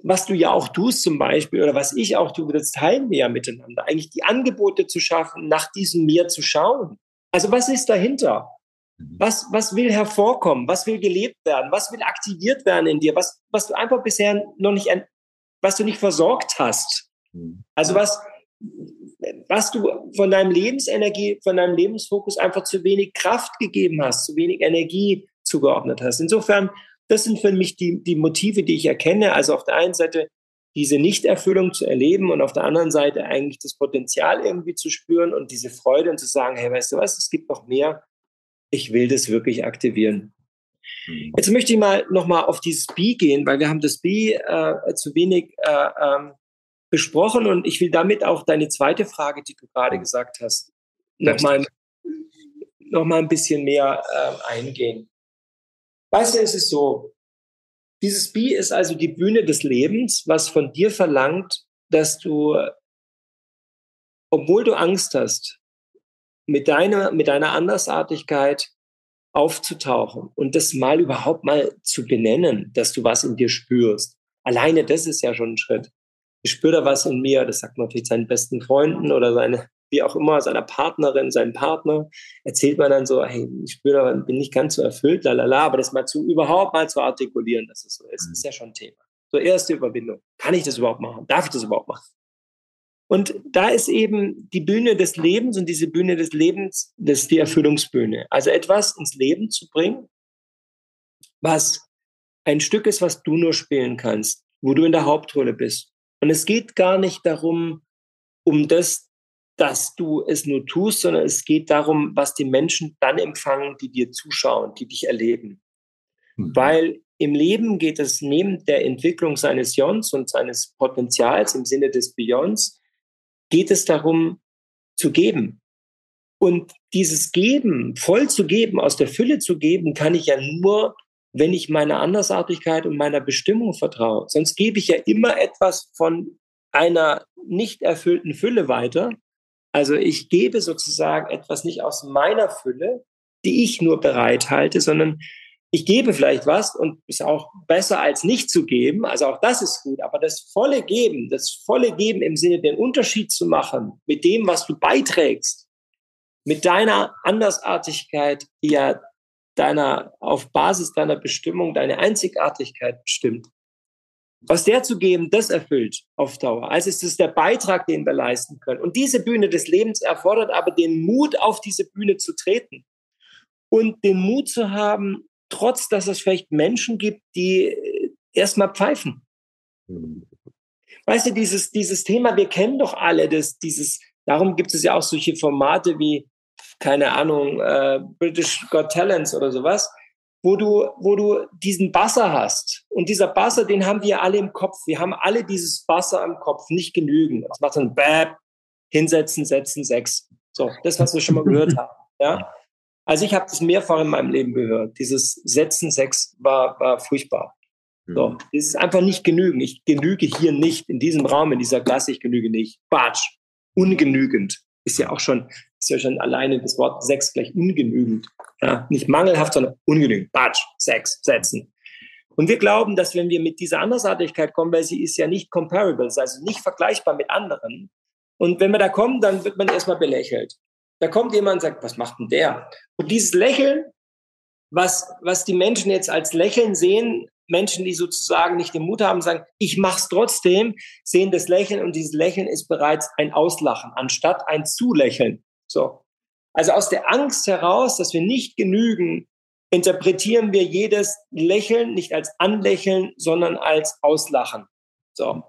Speaker 3: was du ja auch tust zum Beispiel oder was ich auch tue, das teilen wir ja miteinander, eigentlich die Angebote zu schaffen, nach diesem Mehr zu schauen. Also was ist dahinter? Mhm. Was, was will hervorkommen? Was will gelebt werden? Was will aktiviert werden in dir? Was, was du einfach bisher noch nicht, was du nicht versorgt hast? Mhm. Also was, was du von deinem Lebensenergie, von deinem Lebensfokus einfach zu wenig Kraft gegeben hast, zu wenig Energie zugeordnet hast. Insofern, das sind für mich die, die Motive, die ich erkenne. Also auf der einen Seite diese Nichterfüllung zu erleben und auf der anderen Seite eigentlich das Potenzial irgendwie zu spüren und diese Freude und zu sagen, hey, weißt du was, es gibt noch mehr. Ich will das wirklich aktivieren. Mhm. Jetzt möchte ich mal nochmal auf dieses B gehen, weil wir haben das B äh, zu wenig äh, ähm, besprochen und ich will damit auch deine zweite Frage, die du gerade gesagt hast, nochmal noch mal ein bisschen mehr äh, eingehen. Weißt du, es ist so, dieses Bi ist also die Bühne des Lebens, was von dir verlangt, dass du, obwohl du Angst hast, mit deiner, mit deiner Andersartigkeit aufzutauchen und das mal überhaupt mal zu benennen, dass du was in dir spürst. Alleine das ist ja schon ein Schritt. Ich spüre da was in mir, das sagt man vielleicht seinen besten Freunden oder seine, wie auch immer, seiner Partnerin, seinem Partner, erzählt man dann so, hey, ich spüre, da bin nicht ganz so erfüllt, lalala, aber das mal zu, überhaupt mal zu artikulieren, dass es so ist, ist ja schon ein Thema. So erste Überwindung. Kann ich das überhaupt machen? Darf ich das überhaupt machen? Und da ist eben die Bühne des Lebens und diese Bühne des Lebens, das ist die Erfüllungsbühne. Also etwas ins Leben zu bringen, was ein Stück ist, was du nur spielen kannst, wo du in der Hauptrolle bist. Und es geht gar nicht darum, um das, dass du es nur tust, sondern es geht darum, was die Menschen dann empfangen, die dir zuschauen, die dich erleben. Mhm. Weil im Leben geht es neben der Entwicklung seines Jons und seines Potenzials im Sinne des Beyonds, geht es darum zu geben. Und dieses Geben, voll zu geben, aus der Fülle zu geben, kann ich ja nur, wenn ich meiner Andersartigkeit und meiner Bestimmung vertraue. Sonst gebe ich ja immer etwas von einer nicht erfüllten Fülle weiter. Also ich gebe sozusagen etwas nicht aus meiner Fülle, die ich nur bereithalte, sondern ich gebe vielleicht was und ist auch besser als nicht zu geben. Also auch das ist gut. Aber das volle Geben, das volle Geben im Sinne, den Unterschied zu machen mit dem, was du beiträgst, mit deiner Andersartigkeit, die ja deiner, auf Basis deiner Bestimmung, deine Einzigartigkeit bestimmt. Was der zu geben, das erfüllt auf Dauer. Also ist es der Beitrag, den wir leisten können. Und diese Bühne des Lebens erfordert aber den Mut, auf diese Bühne zu treten. Und den Mut zu haben, trotz dass es vielleicht Menschen gibt, die äh, erstmal pfeifen. Weißt du, dieses, dieses Thema, wir kennen doch alle das, dieses, darum gibt es ja auch solche Formate wie, keine Ahnung, äh, British Got Talents oder sowas, wo du, wo du diesen Basser hast. Und dieser Basser, den haben wir alle im Kopf. Wir haben alle dieses Basser im Kopf, nicht genügend. Das macht dann Bäb, hinsetzen, setzen, sechs. So, das, was wir schon mal gehört haben. Ja. Also ich habe das mehrfach in meinem Leben gehört. Dieses Setzen Sex war, war furchtbar. So, mhm. es ist einfach nicht genügend. Ich genüge hier nicht in diesem Raum, in dieser Klasse, ich genüge nicht. Batsch. Ungenügend. Ist ja auch schon, ist ja schon alleine das Wort Sex gleich ungenügend. Ja, nicht mangelhaft, sondern ungenügend. Batsch. Sex. Setzen. Und wir glauben, dass wenn wir mit dieser Andersartigkeit kommen, weil sie ist ja nicht comparable, also nicht vergleichbar mit anderen. Und wenn wir da kommen, dann wird man erstmal belächelt. Da kommt jemand und sagt, was macht denn der? Und dieses Lächeln, was, was die Menschen jetzt als Lächeln sehen, Menschen, die sozusagen nicht den Mut haben, sagen, ich mach's trotzdem, sehen das Lächeln und dieses Lächeln ist bereits ein Auslachen, anstatt ein Zulächeln. So. Also aus der Angst heraus, dass wir nicht genügen, interpretieren wir jedes Lächeln nicht als Anlächeln, sondern als Auslachen. So.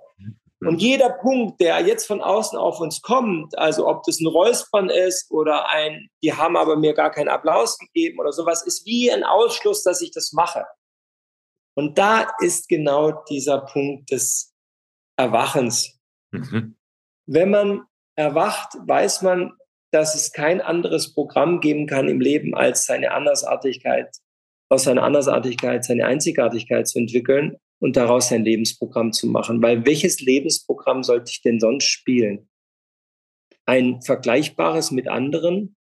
Speaker 3: Und jeder Punkt, der jetzt von außen auf uns kommt, also ob das ein Räuspern ist oder ein, die haben aber mir gar keinen Applaus gegeben oder sowas, ist wie ein Ausschluss, dass ich das mache. Und da ist genau dieser Punkt des Erwachens. Mhm. Wenn man erwacht, weiß man, dass es kein anderes Programm geben kann im Leben, als seine Andersartigkeit, aus seiner Andersartigkeit seine Einzigartigkeit zu entwickeln und daraus ein Lebensprogramm zu machen. Weil welches Lebensprogramm sollte ich denn sonst spielen? Ein vergleichbares mit anderen?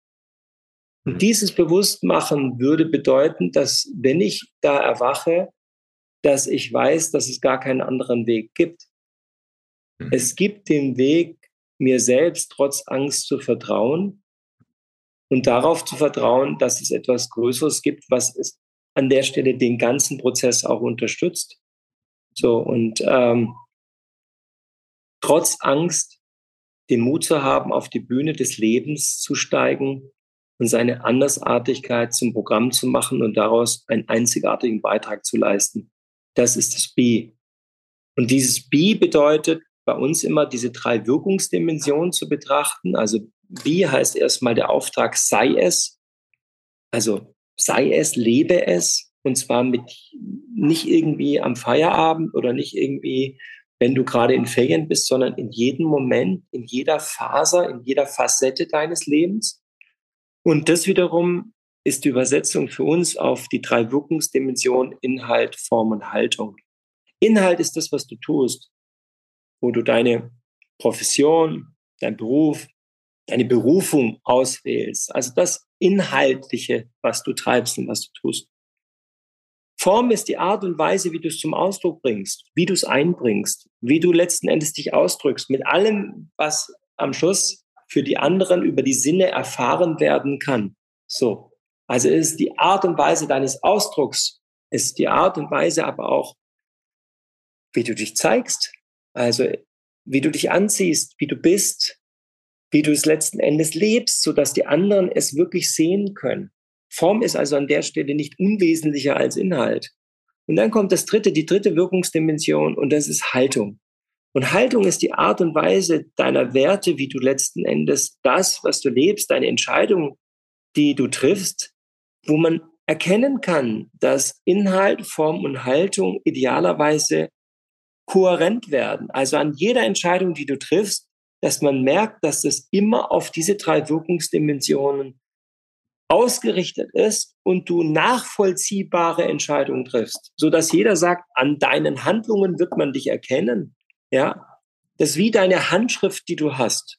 Speaker 3: Und mhm. dieses Bewusstmachen würde bedeuten, dass wenn ich da erwache, dass ich weiß, dass es gar keinen anderen Weg gibt. Mhm. Es gibt den Weg, mir selbst trotz Angst zu vertrauen und darauf zu vertrauen, dass es etwas Größeres gibt, was es an der Stelle den ganzen Prozess auch unterstützt. So, und ähm, trotz Angst den Mut zu haben, auf die Bühne des Lebens zu steigen und seine Andersartigkeit zum Programm zu machen und daraus einen einzigartigen Beitrag zu leisten. Das ist das B. Und dieses B bedeutet bei uns immer diese drei Wirkungsdimensionen zu betrachten. Also B heißt erstmal der Auftrag, sei es. Also sei es, lebe es. Und zwar mit nicht irgendwie am Feierabend oder nicht irgendwie, wenn du gerade in Ferien bist, sondern in jedem Moment, in jeder Faser, in jeder Facette deines Lebens. Und das wiederum ist die Übersetzung für uns auf die drei Wirkungsdimensionen Inhalt, Form und Haltung. Inhalt ist das, was du tust, wo du deine Profession, dein Beruf, deine Berufung auswählst, also das Inhaltliche, was du treibst und was du tust. Form ist die Art und Weise, wie du es zum Ausdruck bringst, wie du es einbringst, wie du letzten Endes dich ausdrückst, mit allem, was am Schluss für die anderen über die Sinne erfahren werden kann. So. Also es ist die Art und Weise deines Ausdrucks, ist die Art und Weise aber auch, wie du dich zeigst, also wie du dich anziehst, wie du bist, wie du es letzten Endes lebst, so dass die anderen es wirklich sehen können. Form ist also an der Stelle nicht unwesentlicher als Inhalt. Und dann kommt das dritte, die dritte Wirkungsdimension und das ist Haltung. Und Haltung ist die Art und Weise deiner Werte, wie du letzten Endes das, was du lebst, deine Entscheidung, die du triffst, wo man erkennen kann, dass Inhalt, Form und Haltung idealerweise kohärent werden. Also an jeder Entscheidung, die du triffst, dass man merkt, dass das immer auf diese drei Wirkungsdimensionen ausgerichtet ist und du nachvollziehbare Entscheidungen triffst, so dass jeder sagt, an deinen Handlungen wird man dich erkennen. Ja, das ist wie deine Handschrift, die du hast.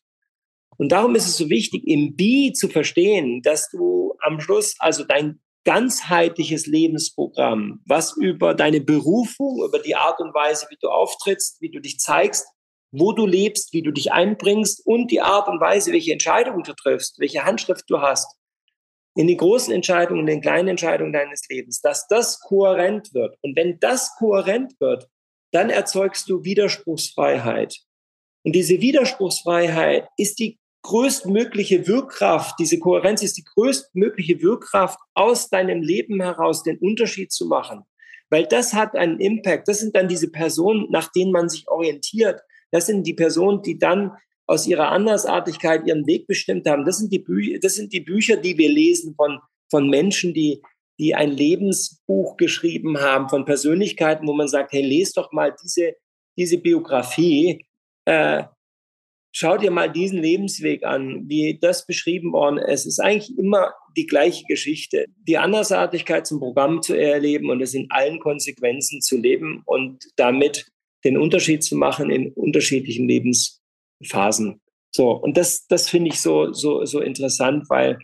Speaker 3: Und darum ist es so wichtig, im Bi zu verstehen, dass du am Schluss also dein ganzheitliches Lebensprogramm, was über deine Berufung, über die Art und Weise, wie du auftrittst, wie du dich zeigst, wo du lebst, wie du dich einbringst und die Art und Weise, welche Entscheidungen du triffst, welche Handschrift du hast, in den großen Entscheidungen, in den kleinen Entscheidungen deines Lebens, dass das kohärent wird. Und wenn das kohärent wird, dann erzeugst du Widerspruchsfreiheit. Und diese Widerspruchsfreiheit ist die größtmögliche Wirkkraft, diese Kohärenz ist die größtmögliche Wirkkraft, aus deinem Leben heraus den Unterschied zu machen. Weil das hat einen Impact. Das sind dann diese Personen, nach denen man sich orientiert. Das sind die Personen, die dann aus ihrer Andersartigkeit ihren Weg bestimmt haben. Das sind die, Bü das sind die Bücher, die wir lesen von, von Menschen, die, die ein Lebensbuch geschrieben haben, von Persönlichkeiten, wo man sagt, hey, lest doch mal diese, diese Biografie. Äh, schau dir mal diesen Lebensweg an, wie das beschrieben worden ist. Es ist eigentlich immer die gleiche Geschichte. Die Andersartigkeit zum Programm zu erleben und es in allen Konsequenzen zu leben und damit den Unterschied zu machen in unterschiedlichen Lebens Phasen. So, und das, das finde ich so, so, so interessant, weil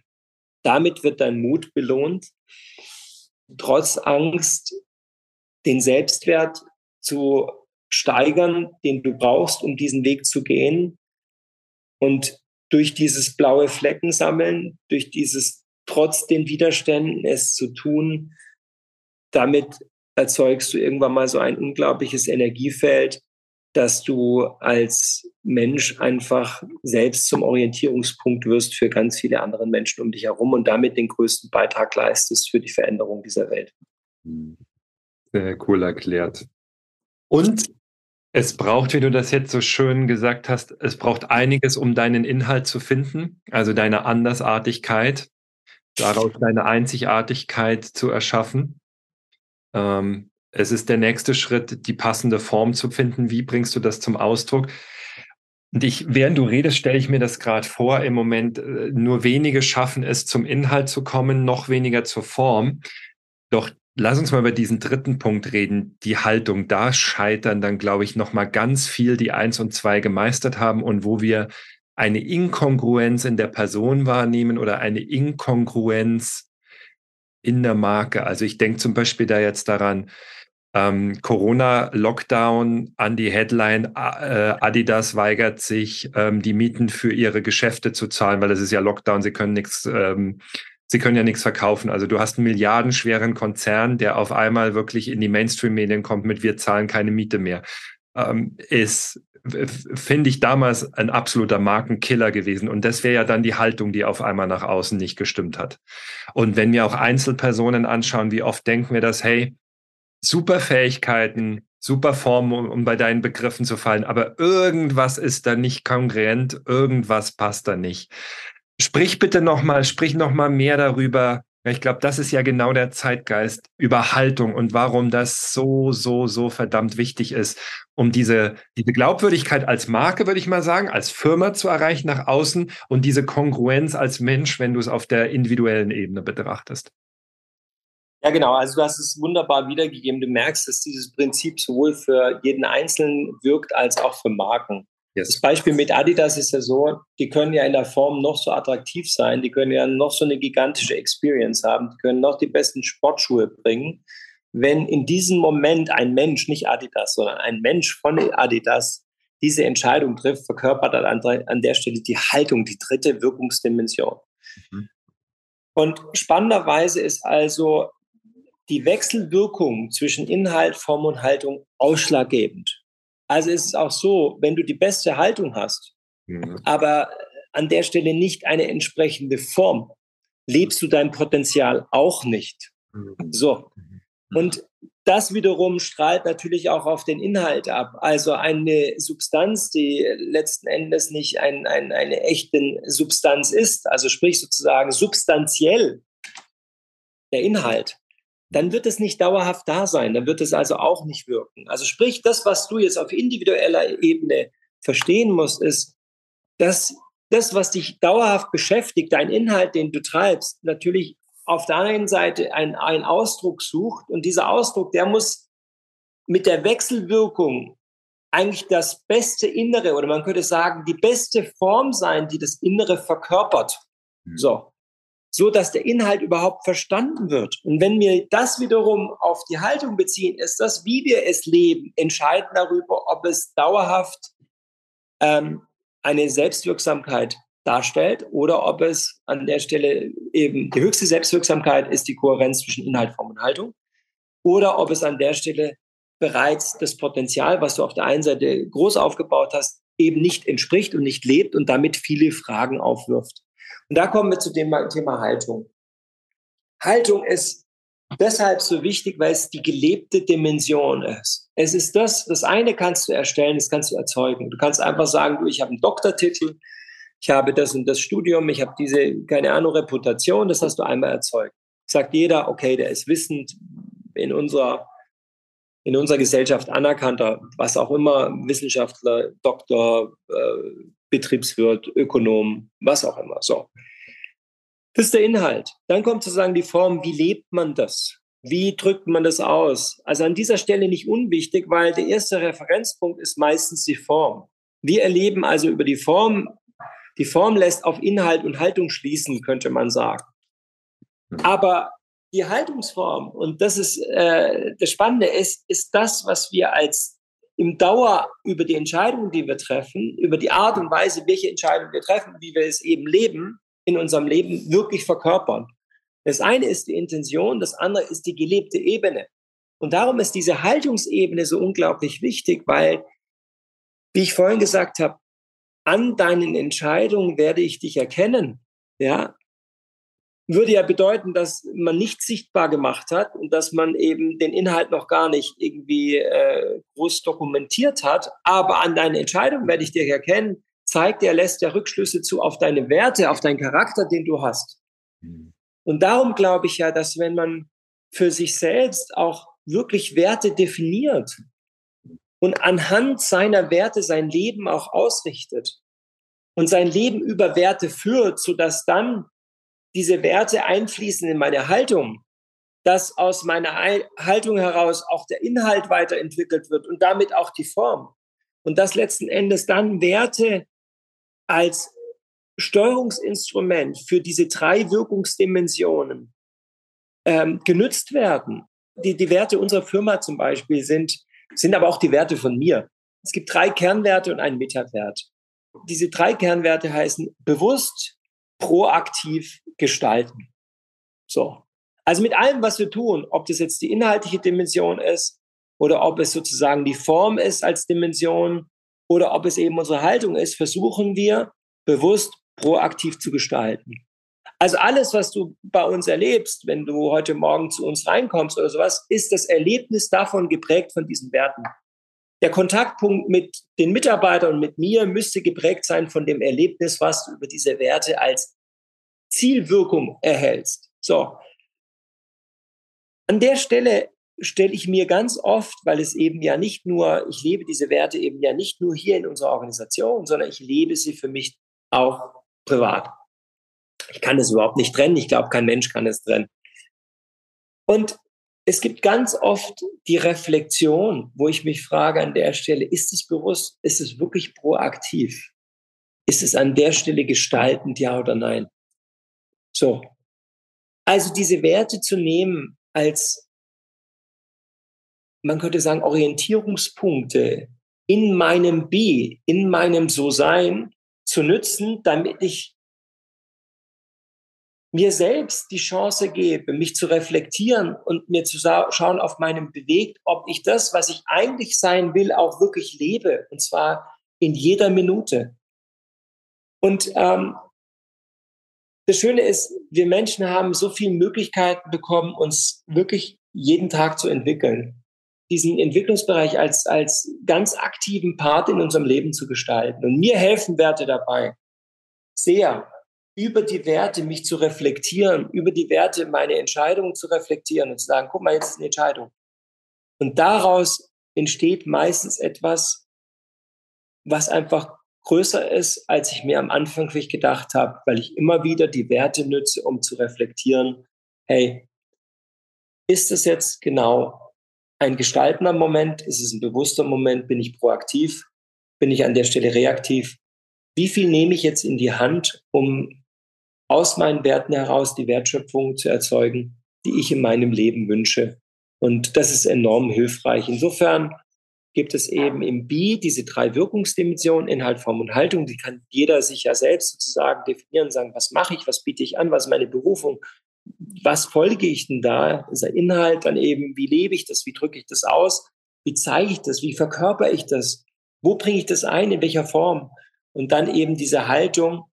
Speaker 3: damit wird dein Mut belohnt, trotz Angst den Selbstwert zu steigern, den du brauchst, um diesen Weg zu gehen. Und durch dieses blaue Flecken sammeln, durch dieses trotz den Widerständen es zu tun, damit erzeugst du irgendwann mal so ein unglaubliches Energiefeld, dass du als Mensch einfach selbst zum Orientierungspunkt wirst für ganz viele andere Menschen um dich herum und damit den größten Beitrag leistest für die Veränderung dieser Welt.
Speaker 2: Sehr cool erklärt. Und es braucht, wie du das jetzt so schön gesagt hast, es braucht einiges, um deinen Inhalt zu finden, also deine Andersartigkeit, daraus deine Einzigartigkeit zu erschaffen. Ähm, es ist der nächste Schritt, die passende Form zu finden. Wie bringst du das zum Ausdruck? Und ich, während du redest, stelle ich mir das gerade vor. Im Moment äh, nur wenige schaffen es, zum Inhalt zu kommen, noch weniger zur Form. Doch lass uns mal über diesen dritten Punkt reden, die Haltung. Da scheitern dann, glaube ich, noch mal ganz viel, die eins und zwei gemeistert haben und wo wir eine Inkongruenz in der Person wahrnehmen oder eine Inkongruenz in der Marke. Also ich denke zum Beispiel da jetzt daran, ähm, Corona-Lockdown an die Headline, äh, Adidas weigert sich, ähm, die Mieten für ihre Geschäfte zu zahlen, weil es ist ja Lockdown, sie können nichts, ähm, sie können ja nichts verkaufen. Also du hast einen milliardenschweren Konzern, der auf einmal wirklich in die Mainstream-Medien kommt mit wir zahlen keine Miete mehr. Ähm, ist finde ich damals ein absoluter Markenkiller gewesen. Und das wäre ja dann die Haltung, die auf einmal nach außen nicht gestimmt hat. Und wenn wir auch Einzelpersonen anschauen, wie oft denken wir das, hey, super Fähigkeiten, super Form, um, um bei deinen Begriffen zu fallen, aber irgendwas ist da nicht kongruent, irgendwas passt da nicht. Sprich bitte nochmal, sprich nochmal mehr darüber. Ich glaube, das ist ja genau der Zeitgeist über Haltung und warum das so, so, so verdammt wichtig ist, um diese, diese Glaubwürdigkeit als Marke, würde ich mal sagen, als Firma zu erreichen nach außen und diese Kongruenz als Mensch, wenn du es auf der individuellen Ebene betrachtest.
Speaker 3: Ja, genau. Also du hast es wunderbar wiedergegeben. Du merkst, dass dieses Prinzip sowohl für jeden Einzelnen wirkt als auch für Marken. Yes. Das Beispiel mit Adidas ist ja so, die können ja in der Form noch so attraktiv sein, die können ja noch so eine gigantische Experience haben, die können noch die besten Sportschuhe bringen. Wenn in diesem Moment ein Mensch, nicht Adidas, sondern ein Mensch von Adidas diese Entscheidung trifft, verkörpert er an, an der Stelle die Haltung, die dritte Wirkungsdimension. Mhm. Und spannenderweise ist also die Wechselwirkung zwischen Inhalt, Form und Haltung ausschlaggebend. Also ist es auch so, wenn du die beste Haltung hast, mhm. aber an der Stelle nicht eine entsprechende Form, lebst du dein Potenzial auch nicht. Mhm. So. Mhm. Und das wiederum strahlt natürlich auch auf den Inhalt ab. Also eine Substanz, die letzten Endes nicht ein, ein, eine echte Substanz ist, also sprich sozusagen substanziell der Inhalt, dann wird es nicht dauerhaft da sein, dann wird es also auch nicht wirken. Also sprich, das, was du jetzt auf individueller Ebene verstehen musst, ist, dass das, was dich dauerhaft beschäftigt, dein Inhalt, den du treibst, natürlich auf der einen Seite einen, einen Ausdruck sucht und dieser Ausdruck, der muss mit der Wechselwirkung eigentlich das beste Innere oder man könnte sagen, die beste Form sein, die das Innere verkörpert. Mhm. So. So dass der Inhalt überhaupt verstanden wird. Und wenn wir das wiederum auf die Haltung beziehen, ist das, wie wir es leben, entscheidend darüber, ob es dauerhaft ähm, eine Selbstwirksamkeit darstellt oder ob es an der Stelle eben die höchste Selbstwirksamkeit ist die Kohärenz zwischen Inhalt, Form und Haltung oder ob es an der Stelle bereits das Potenzial, was du auf der einen Seite groß aufgebaut hast, eben nicht entspricht und nicht lebt und damit viele Fragen aufwirft. Und da kommen wir zu dem Thema Haltung. Haltung ist deshalb so wichtig, weil es die gelebte Dimension ist. Es ist das, das eine kannst du erstellen, das kannst du erzeugen. Du kannst einfach sagen, du, ich habe einen Doktortitel, ich habe das und das Studium, ich habe diese, keine Ahnung, Reputation, das hast du einmal erzeugt. Sagt jeder, okay, der ist wissend in unserer, in unserer Gesellschaft anerkannter, was auch immer, Wissenschaftler, Doktor, äh, Betriebswirt, Ökonom, was auch immer. So. Das ist der Inhalt. Dann kommt sozusagen die Form, wie lebt man das? Wie drückt man das aus? Also an dieser Stelle nicht unwichtig, weil der erste Referenzpunkt ist meistens die Form. Wir erleben also über die Form die Form lässt auf Inhalt und Haltung schließen, könnte man sagen. Mhm. Aber die Haltungsform, und das ist äh, das Spannende, ist, ist das, was wir als im Dauer über die Entscheidungen, die wir treffen, über die Art und Weise, welche Entscheidungen wir treffen, wie wir es eben leben, in unserem Leben wirklich verkörpern. Das eine ist die Intention, das andere ist die gelebte Ebene. Und darum ist diese Haltungsebene so unglaublich wichtig, weil, wie ich vorhin gesagt habe, an deinen Entscheidungen werde ich dich erkennen, ja, würde ja bedeuten, dass man nicht sichtbar gemacht hat und dass man eben den Inhalt noch gar nicht irgendwie äh, groß dokumentiert hat. Aber an deinen Entscheidungen werde ich dich erkennen, zeigt er, lässt er Rückschlüsse zu auf deine Werte, auf deinen Charakter, den du hast. Mhm. Und darum glaube ich ja, dass wenn man für sich selbst auch wirklich Werte definiert, und anhand seiner Werte sein Leben auch ausrichtet und sein Leben über Werte führt, sodass dann diese Werte einfließen in meine Haltung, dass aus meiner Haltung heraus auch der Inhalt weiterentwickelt wird und damit auch die Form. Und dass letzten Endes dann Werte als Steuerungsinstrument für diese drei Wirkungsdimensionen ähm, genützt werden. Die, die Werte unserer Firma zum Beispiel sind sind aber auch die Werte von mir. Es gibt drei Kernwerte und einen Metawert. Diese drei Kernwerte heißen bewusst, proaktiv, gestalten. So. Also mit allem, was wir tun, ob das jetzt die inhaltliche Dimension ist oder ob es sozusagen die Form ist als Dimension oder ob es eben unsere Haltung ist, versuchen wir bewusst proaktiv zu gestalten. Also alles, was du bei uns erlebst, wenn du heute Morgen zu uns reinkommst oder sowas, ist das Erlebnis davon geprägt von diesen Werten. Der Kontaktpunkt mit den Mitarbeitern und mit mir müsste geprägt sein von dem Erlebnis, was du über diese Werte als Zielwirkung erhältst. So. An der Stelle stelle ich mir ganz oft, weil es eben ja nicht nur, ich lebe diese Werte eben ja nicht nur hier in unserer Organisation, sondern ich lebe sie für mich auch privat. Ich kann das überhaupt nicht trennen. Ich glaube, kein Mensch kann es trennen. Und es gibt ganz oft die Reflexion, wo ich mich frage an der Stelle, ist es bewusst, ist es wirklich proaktiv? Ist es an der Stelle gestaltend, ja oder nein? So. Also diese Werte zu nehmen als, man könnte sagen, Orientierungspunkte in meinem B, in meinem So-Sein zu nützen, damit ich mir selbst die Chance gebe, mich zu reflektieren und mir zu schauen auf meinem Bewegt, ob ich das, was ich eigentlich sein will, auch wirklich lebe. Und zwar in jeder Minute. Und ähm, das Schöne ist, wir Menschen haben so viele Möglichkeiten bekommen, uns wirklich jeden Tag zu entwickeln. Diesen Entwicklungsbereich als, als ganz aktiven Part in unserem Leben zu gestalten. Und mir helfen Werte dabei. Sehr über die Werte mich zu reflektieren, über die Werte meine Entscheidungen zu reflektieren und zu sagen, guck mal, jetzt ist eine Entscheidung. Und daraus entsteht meistens etwas, was einfach größer ist, als ich mir am Anfang vielleicht gedacht habe, weil ich immer wieder die Werte nütze, um zu reflektieren, hey, ist es jetzt genau ein gestaltender Moment? Ist es ein bewusster Moment? Bin ich proaktiv? Bin ich an der Stelle reaktiv? Wie viel nehme ich jetzt in die Hand, um aus meinen Werten heraus die Wertschöpfung zu erzeugen, die ich in meinem Leben wünsche. Und das ist enorm hilfreich. Insofern gibt es eben im B diese drei Wirkungsdimensionen, Inhalt, Form und Haltung. Die kann jeder sich ja selbst sozusagen definieren, sagen, was mache ich, was biete ich an, was ist meine Berufung, was folge ich denn da? Dieser Inhalt dann eben, wie lebe ich das, wie drücke ich das aus, wie zeige ich das, wie verkörper ich das, wo bringe ich das ein, in welcher Form? Und dann eben diese Haltung,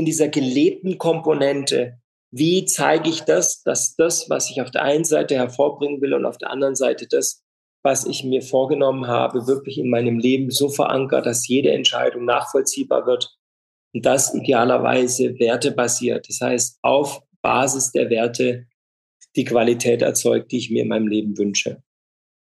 Speaker 3: in dieser gelebten Komponente, wie zeige ich das, dass das, was ich auf der einen Seite hervorbringen will und auf der anderen Seite das, was ich mir vorgenommen habe, wirklich in meinem Leben so verankert, dass jede Entscheidung nachvollziehbar wird und das idealerweise wertebasiert. Das heißt, auf Basis der Werte die Qualität erzeugt, die ich mir in meinem Leben wünsche.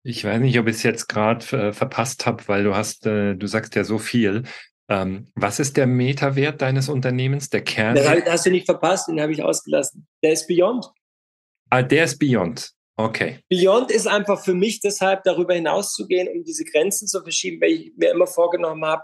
Speaker 2: Ich weiß nicht, ob ich es jetzt gerade äh, verpasst habe, weil du hast, äh, du sagst ja so viel. Ähm, was ist der Metawert deines Unternehmens, der Kern?
Speaker 3: Das hast du nicht verpasst, den habe ich ausgelassen. Der ist Beyond.
Speaker 2: Ah, der ist Beyond. Okay.
Speaker 3: Beyond ist einfach für mich deshalb darüber hinauszugehen, um diese Grenzen zu verschieben, weil ich mir immer vorgenommen habe,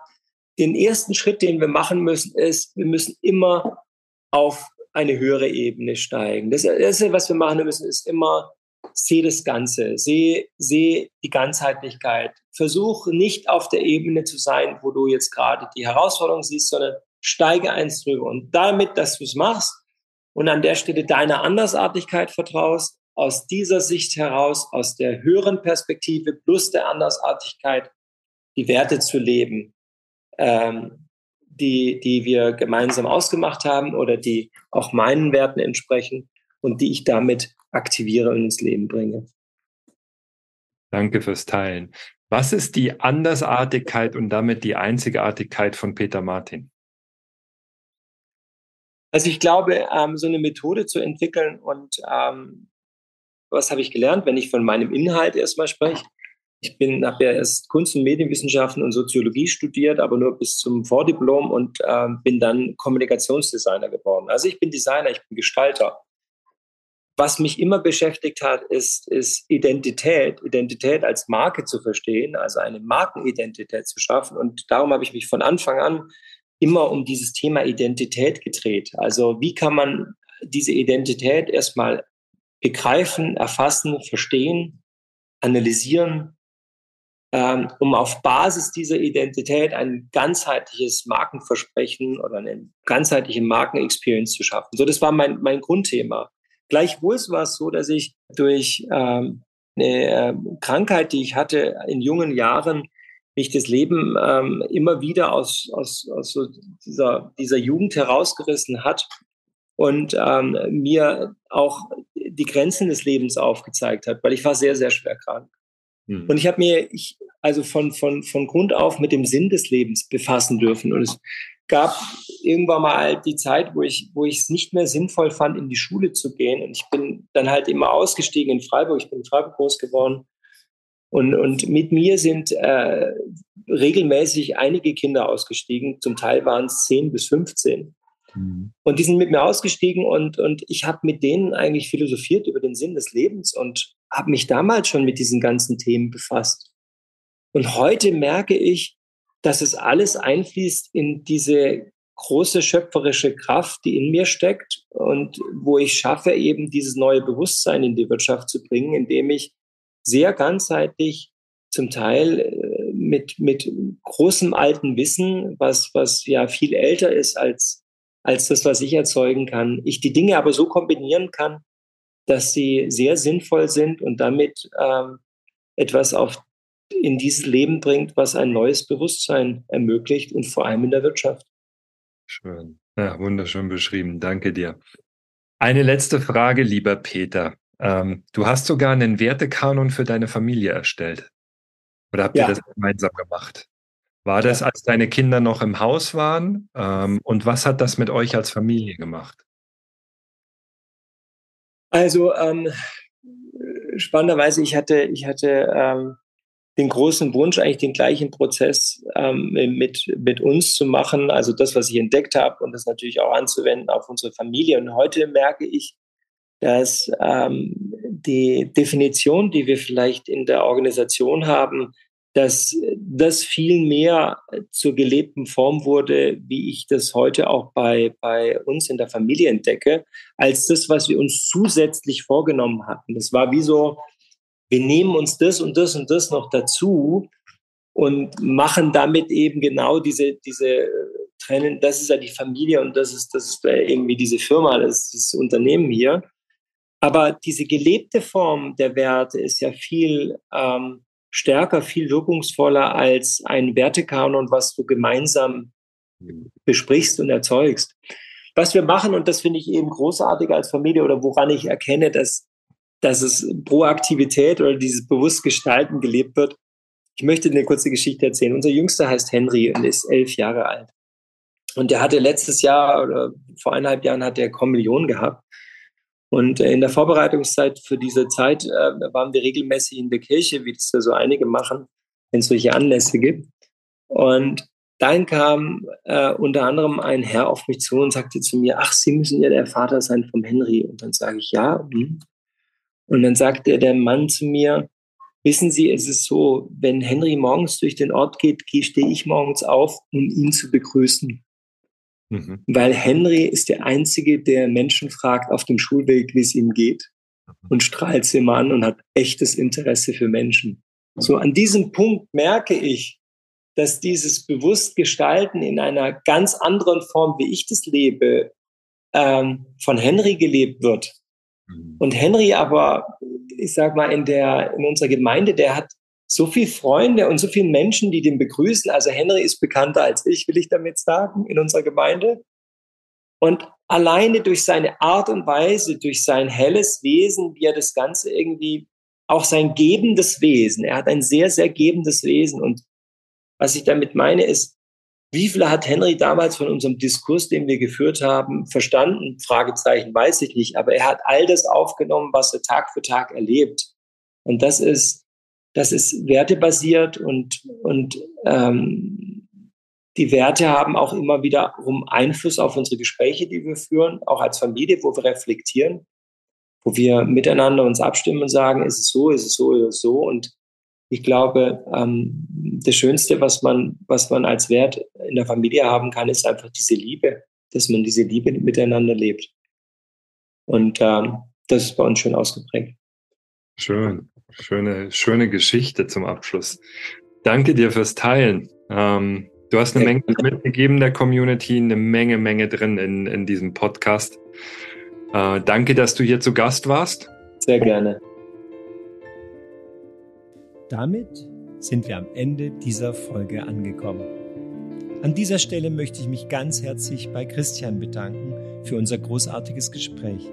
Speaker 3: den ersten Schritt, den wir machen müssen, ist, wir müssen immer auf eine höhere Ebene steigen. Das Erste, was wir machen müssen, ist immer sehe das Ganze, sehe, sehe die Ganzheitlichkeit. Versuch nicht auf der Ebene zu sein, wo du jetzt gerade die Herausforderung siehst, sondern steige eins drüber. Und damit, dass du es machst und an der Stelle deiner Andersartigkeit vertraust, aus dieser Sicht heraus, aus der höheren Perspektive plus der Andersartigkeit, die Werte zu leben, ähm, die, die wir gemeinsam ausgemacht haben oder die auch meinen Werten entsprechen und die ich damit aktiviere und ins Leben bringe.
Speaker 2: Danke fürs Teilen. Was ist die Andersartigkeit und damit die Einzigartigkeit von Peter Martin?
Speaker 3: Also ich glaube, ähm, so eine Methode zu entwickeln und ähm, was habe ich gelernt, wenn ich von meinem Inhalt erstmal spreche? Ich bin, habe ja erst Kunst- und Medienwissenschaften und Soziologie studiert, aber nur bis zum Vordiplom und ähm, bin dann Kommunikationsdesigner geworden. Also ich bin Designer, ich bin Gestalter. Was mich immer beschäftigt hat, ist, ist Identität, Identität als Marke zu verstehen, also eine Markenidentität zu schaffen. Und darum habe ich mich von Anfang an immer um dieses Thema Identität gedreht. Also wie kann man diese Identität erstmal begreifen, erfassen, verstehen, analysieren, ähm, um auf Basis dieser Identität ein ganzheitliches Markenversprechen oder eine ganzheitliche Markenexperience zu schaffen. So, das war mein, mein Grundthema. Gleichwohl war es so, dass ich durch ähm, eine äh, Krankheit, die ich hatte in jungen Jahren, mich das Leben ähm, immer wieder aus, aus, aus so dieser, dieser Jugend herausgerissen hat und ähm, mir auch die Grenzen des Lebens aufgezeigt hat, weil ich war sehr, sehr schwer krank. Mhm. Und ich habe mir ich, also von, von, von Grund auf mit dem Sinn des Lebens befassen dürfen. Und es gab irgendwann mal die Zeit, wo ich, wo ich es nicht mehr sinnvoll fand, in die Schule zu gehen. Und ich bin dann halt immer ausgestiegen in Freiburg. Ich bin in Freiburg groß geworden. Und, und mit mir sind äh, regelmäßig einige Kinder ausgestiegen. Zum Teil waren es 10 bis 15. Mhm. Und die sind mit mir ausgestiegen und, und ich habe mit denen eigentlich philosophiert über den Sinn des Lebens und habe mich damals schon mit diesen ganzen Themen befasst. Und heute merke ich, dass es alles einfließt in diese große schöpferische Kraft, die in mir steckt und wo ich schaffe, eben dieses neue Bewusstsein in die Wirtschaft zu bringen, indem ich sehr ganzheitlich zum Teil äh, mit, mit großem alten Wissen, was, was ja viel älter ist als, als das, was ich erzeugen kann, ich die Dinge aber so kombinieren kann, dass sie sehr sinnvoll sind und damit ähm, etwas auf, in dieses Leben bringt, was ein neues Bewusstsein ermöglicht und vor allem in der Wirtschaft.
Speaker 2: Schön. Ja, wunderschön beschrieben. Danke dir. Eine letzte Frage, lieber Peter. Ähm, du hast sogar einen Wertekanon für deine Familie erstellt. Oder habt ja. ihr das gemeinsam gemacht? War das, als deine Kinder noch im Haus waren? Ähm, und was hat das mit euch als Familie gemacht?
Speaker 3: Also ähm, spannenderweise, ich hatte, ich hatte ähm, den großen Wunsch, eigentlich den gleichen Prozess ähm, mit, mit uns zu machen. Also das, was ich entdeckt habe und das natürlich auch anzuwenden auf unsere Familie. Und heute merke ich, dass ähm, die Definition, die wir vielleicht in der Organisation haben, dass das viel mehr zur gelebten Form wurde, wie ich das heute auch bei, bei uns in der Familie entdecke, als das, was wir uns zusätzlich vorgenommen hatten. Das war wie so, wir nehmen uns das und das und das noch dazu und machen damit eben genau diese, diese Trennen, das ist ja die Familie und das ist, das ist irgendwie diese Firma, das ist das Unternehmen hier. Aber diese gelebte Form der Werte ist ja viel ähm, stärker, viel wirkungsvoller als ein Wertekanon, was du gemeinsam besprichst und erzeugst. Was wir machen, und das finde ich eben großartig als Familie oder woran ich erkenne, dass, dass es Proaktivität oder dieses Bewusstgestalten gelebt wird. Ich möchte eine kurze Geschichte erzählen. Unser Jüngster heißt Henry und ist elf Jahre alt. Und der hatte letztes Jahr oder vor eineinhalb Jahren hat er kaum Millionen gehabt. Und äh, in der Vorbereitungszeit für diese Zeit äh, waren wir regelmäßig in der Kirche, wie das ja so einige machen, wenn es solche Anlässe gibt. Und dann kam äh, unter anderem ein Herr auf mich zu und sagte zu mir, ach, Sie müssen ja der Vater sein vom Henry. Und dann sage ich, ja. Hm. Und dann sagte der Mann zu mir, wissen Sie, es ist so, wenn Henry morgens durch den Ort geht, stehe ich morgens auf, um ihn zu begrüßen. Mhm. Weil Henry ist der Einzige, der Menschen fragt auf dem Schulweg, wie es ihm geht mhm. und strahlt sie immer an und hat echtes Interesse für Menschen. So an diesem Punkt merke ich, dass dieses Bewusstgestalten in einer ganz anderen Form, wie ich das lebe, ähm, von Henry gelebt wird. Mhm. Und Henry aber, ich sag mal, in der, in unserer Gemeinde, der hat so viele Freunde und so viele Menschen, die den begrüßen. Also Henry ist bekannter als ich, will ich damit sagen, in unserer Gemeinde. Und alleine durch seine Art und Weise, durch sein helles Wesen, wie er das Ganze irgendwie, auch sein gebendes Wesen, er hat ein sehr, sehr gebendes Wesen. Und was ich damit meine, ist, wie viel hat Henry damals von unserem Diskurs, den wir geführt haben, verstanden? Fragezeichen weiß ich nicht. Aber er hat all das aufgenommen, was er Tag für Tag erlebt. Und das ist das ist wertebasiert und, und ähm, die Werte haben auch immer wiederum Einfluss auf unsere Gespräche, die wir führen, auch als Familie, wo wir reflektieren, wo wir miteinander uns abstimmen und sagen, ist es so, ist es so, ist es so. Und ich glaube, ähm, das Schönste, was man, was man als Wert in der Familie haben kann, ist einfach diese Liebe, dass man diese Liebe miteinander lebt. Und ähm, das ist bei uns schön ausgeprägt.
Speaker 2: Schön. Schöne, schöne Geschichte zum Abschluss. Danke dir fürs Teilen. Ähm, du hast eine Menge mitgegeben der Community, eine Menge, Menge drin in, in diesem Podcast. Äh, danke, dass du hier zu Gast warst.
Speaker 3: Sehr gerne.
Speaker 1: Damit sind wir am Ende dieser Folge angekommen. An dieser Stelle möchte ich mich ganz herzlich bei Christian bedanken für unser großartiges Gespräch.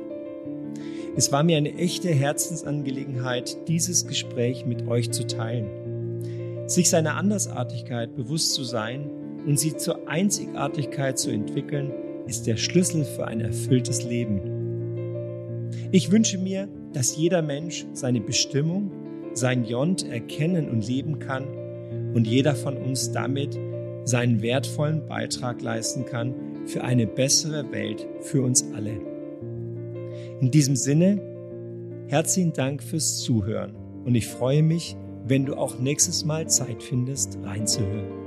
Speaker 1: Es war mir eine echte Herzensangelegenheit, dieses Gespräch mit euch zu teilen. Sich seiner Andersartigkeit bewusst zu sein und sie zur Einzigartigkeit zu entwickeln, ist der Schlüssel für ein erfülltes Leben. Ich wünsche mir, dass jeder Mensch seine Bestimmung, sein Jont erkennen und leben kann und jeder von uns damit seinen wertvollen Beitrag leisten kann
Speaker 3: für eine bessere Welt für uns alle. In diesem Sinne, herzlichen Dank fürs Zuhören und ich freue mich, wenn du auch nächstes Mal Zeit findest, reinzuhören.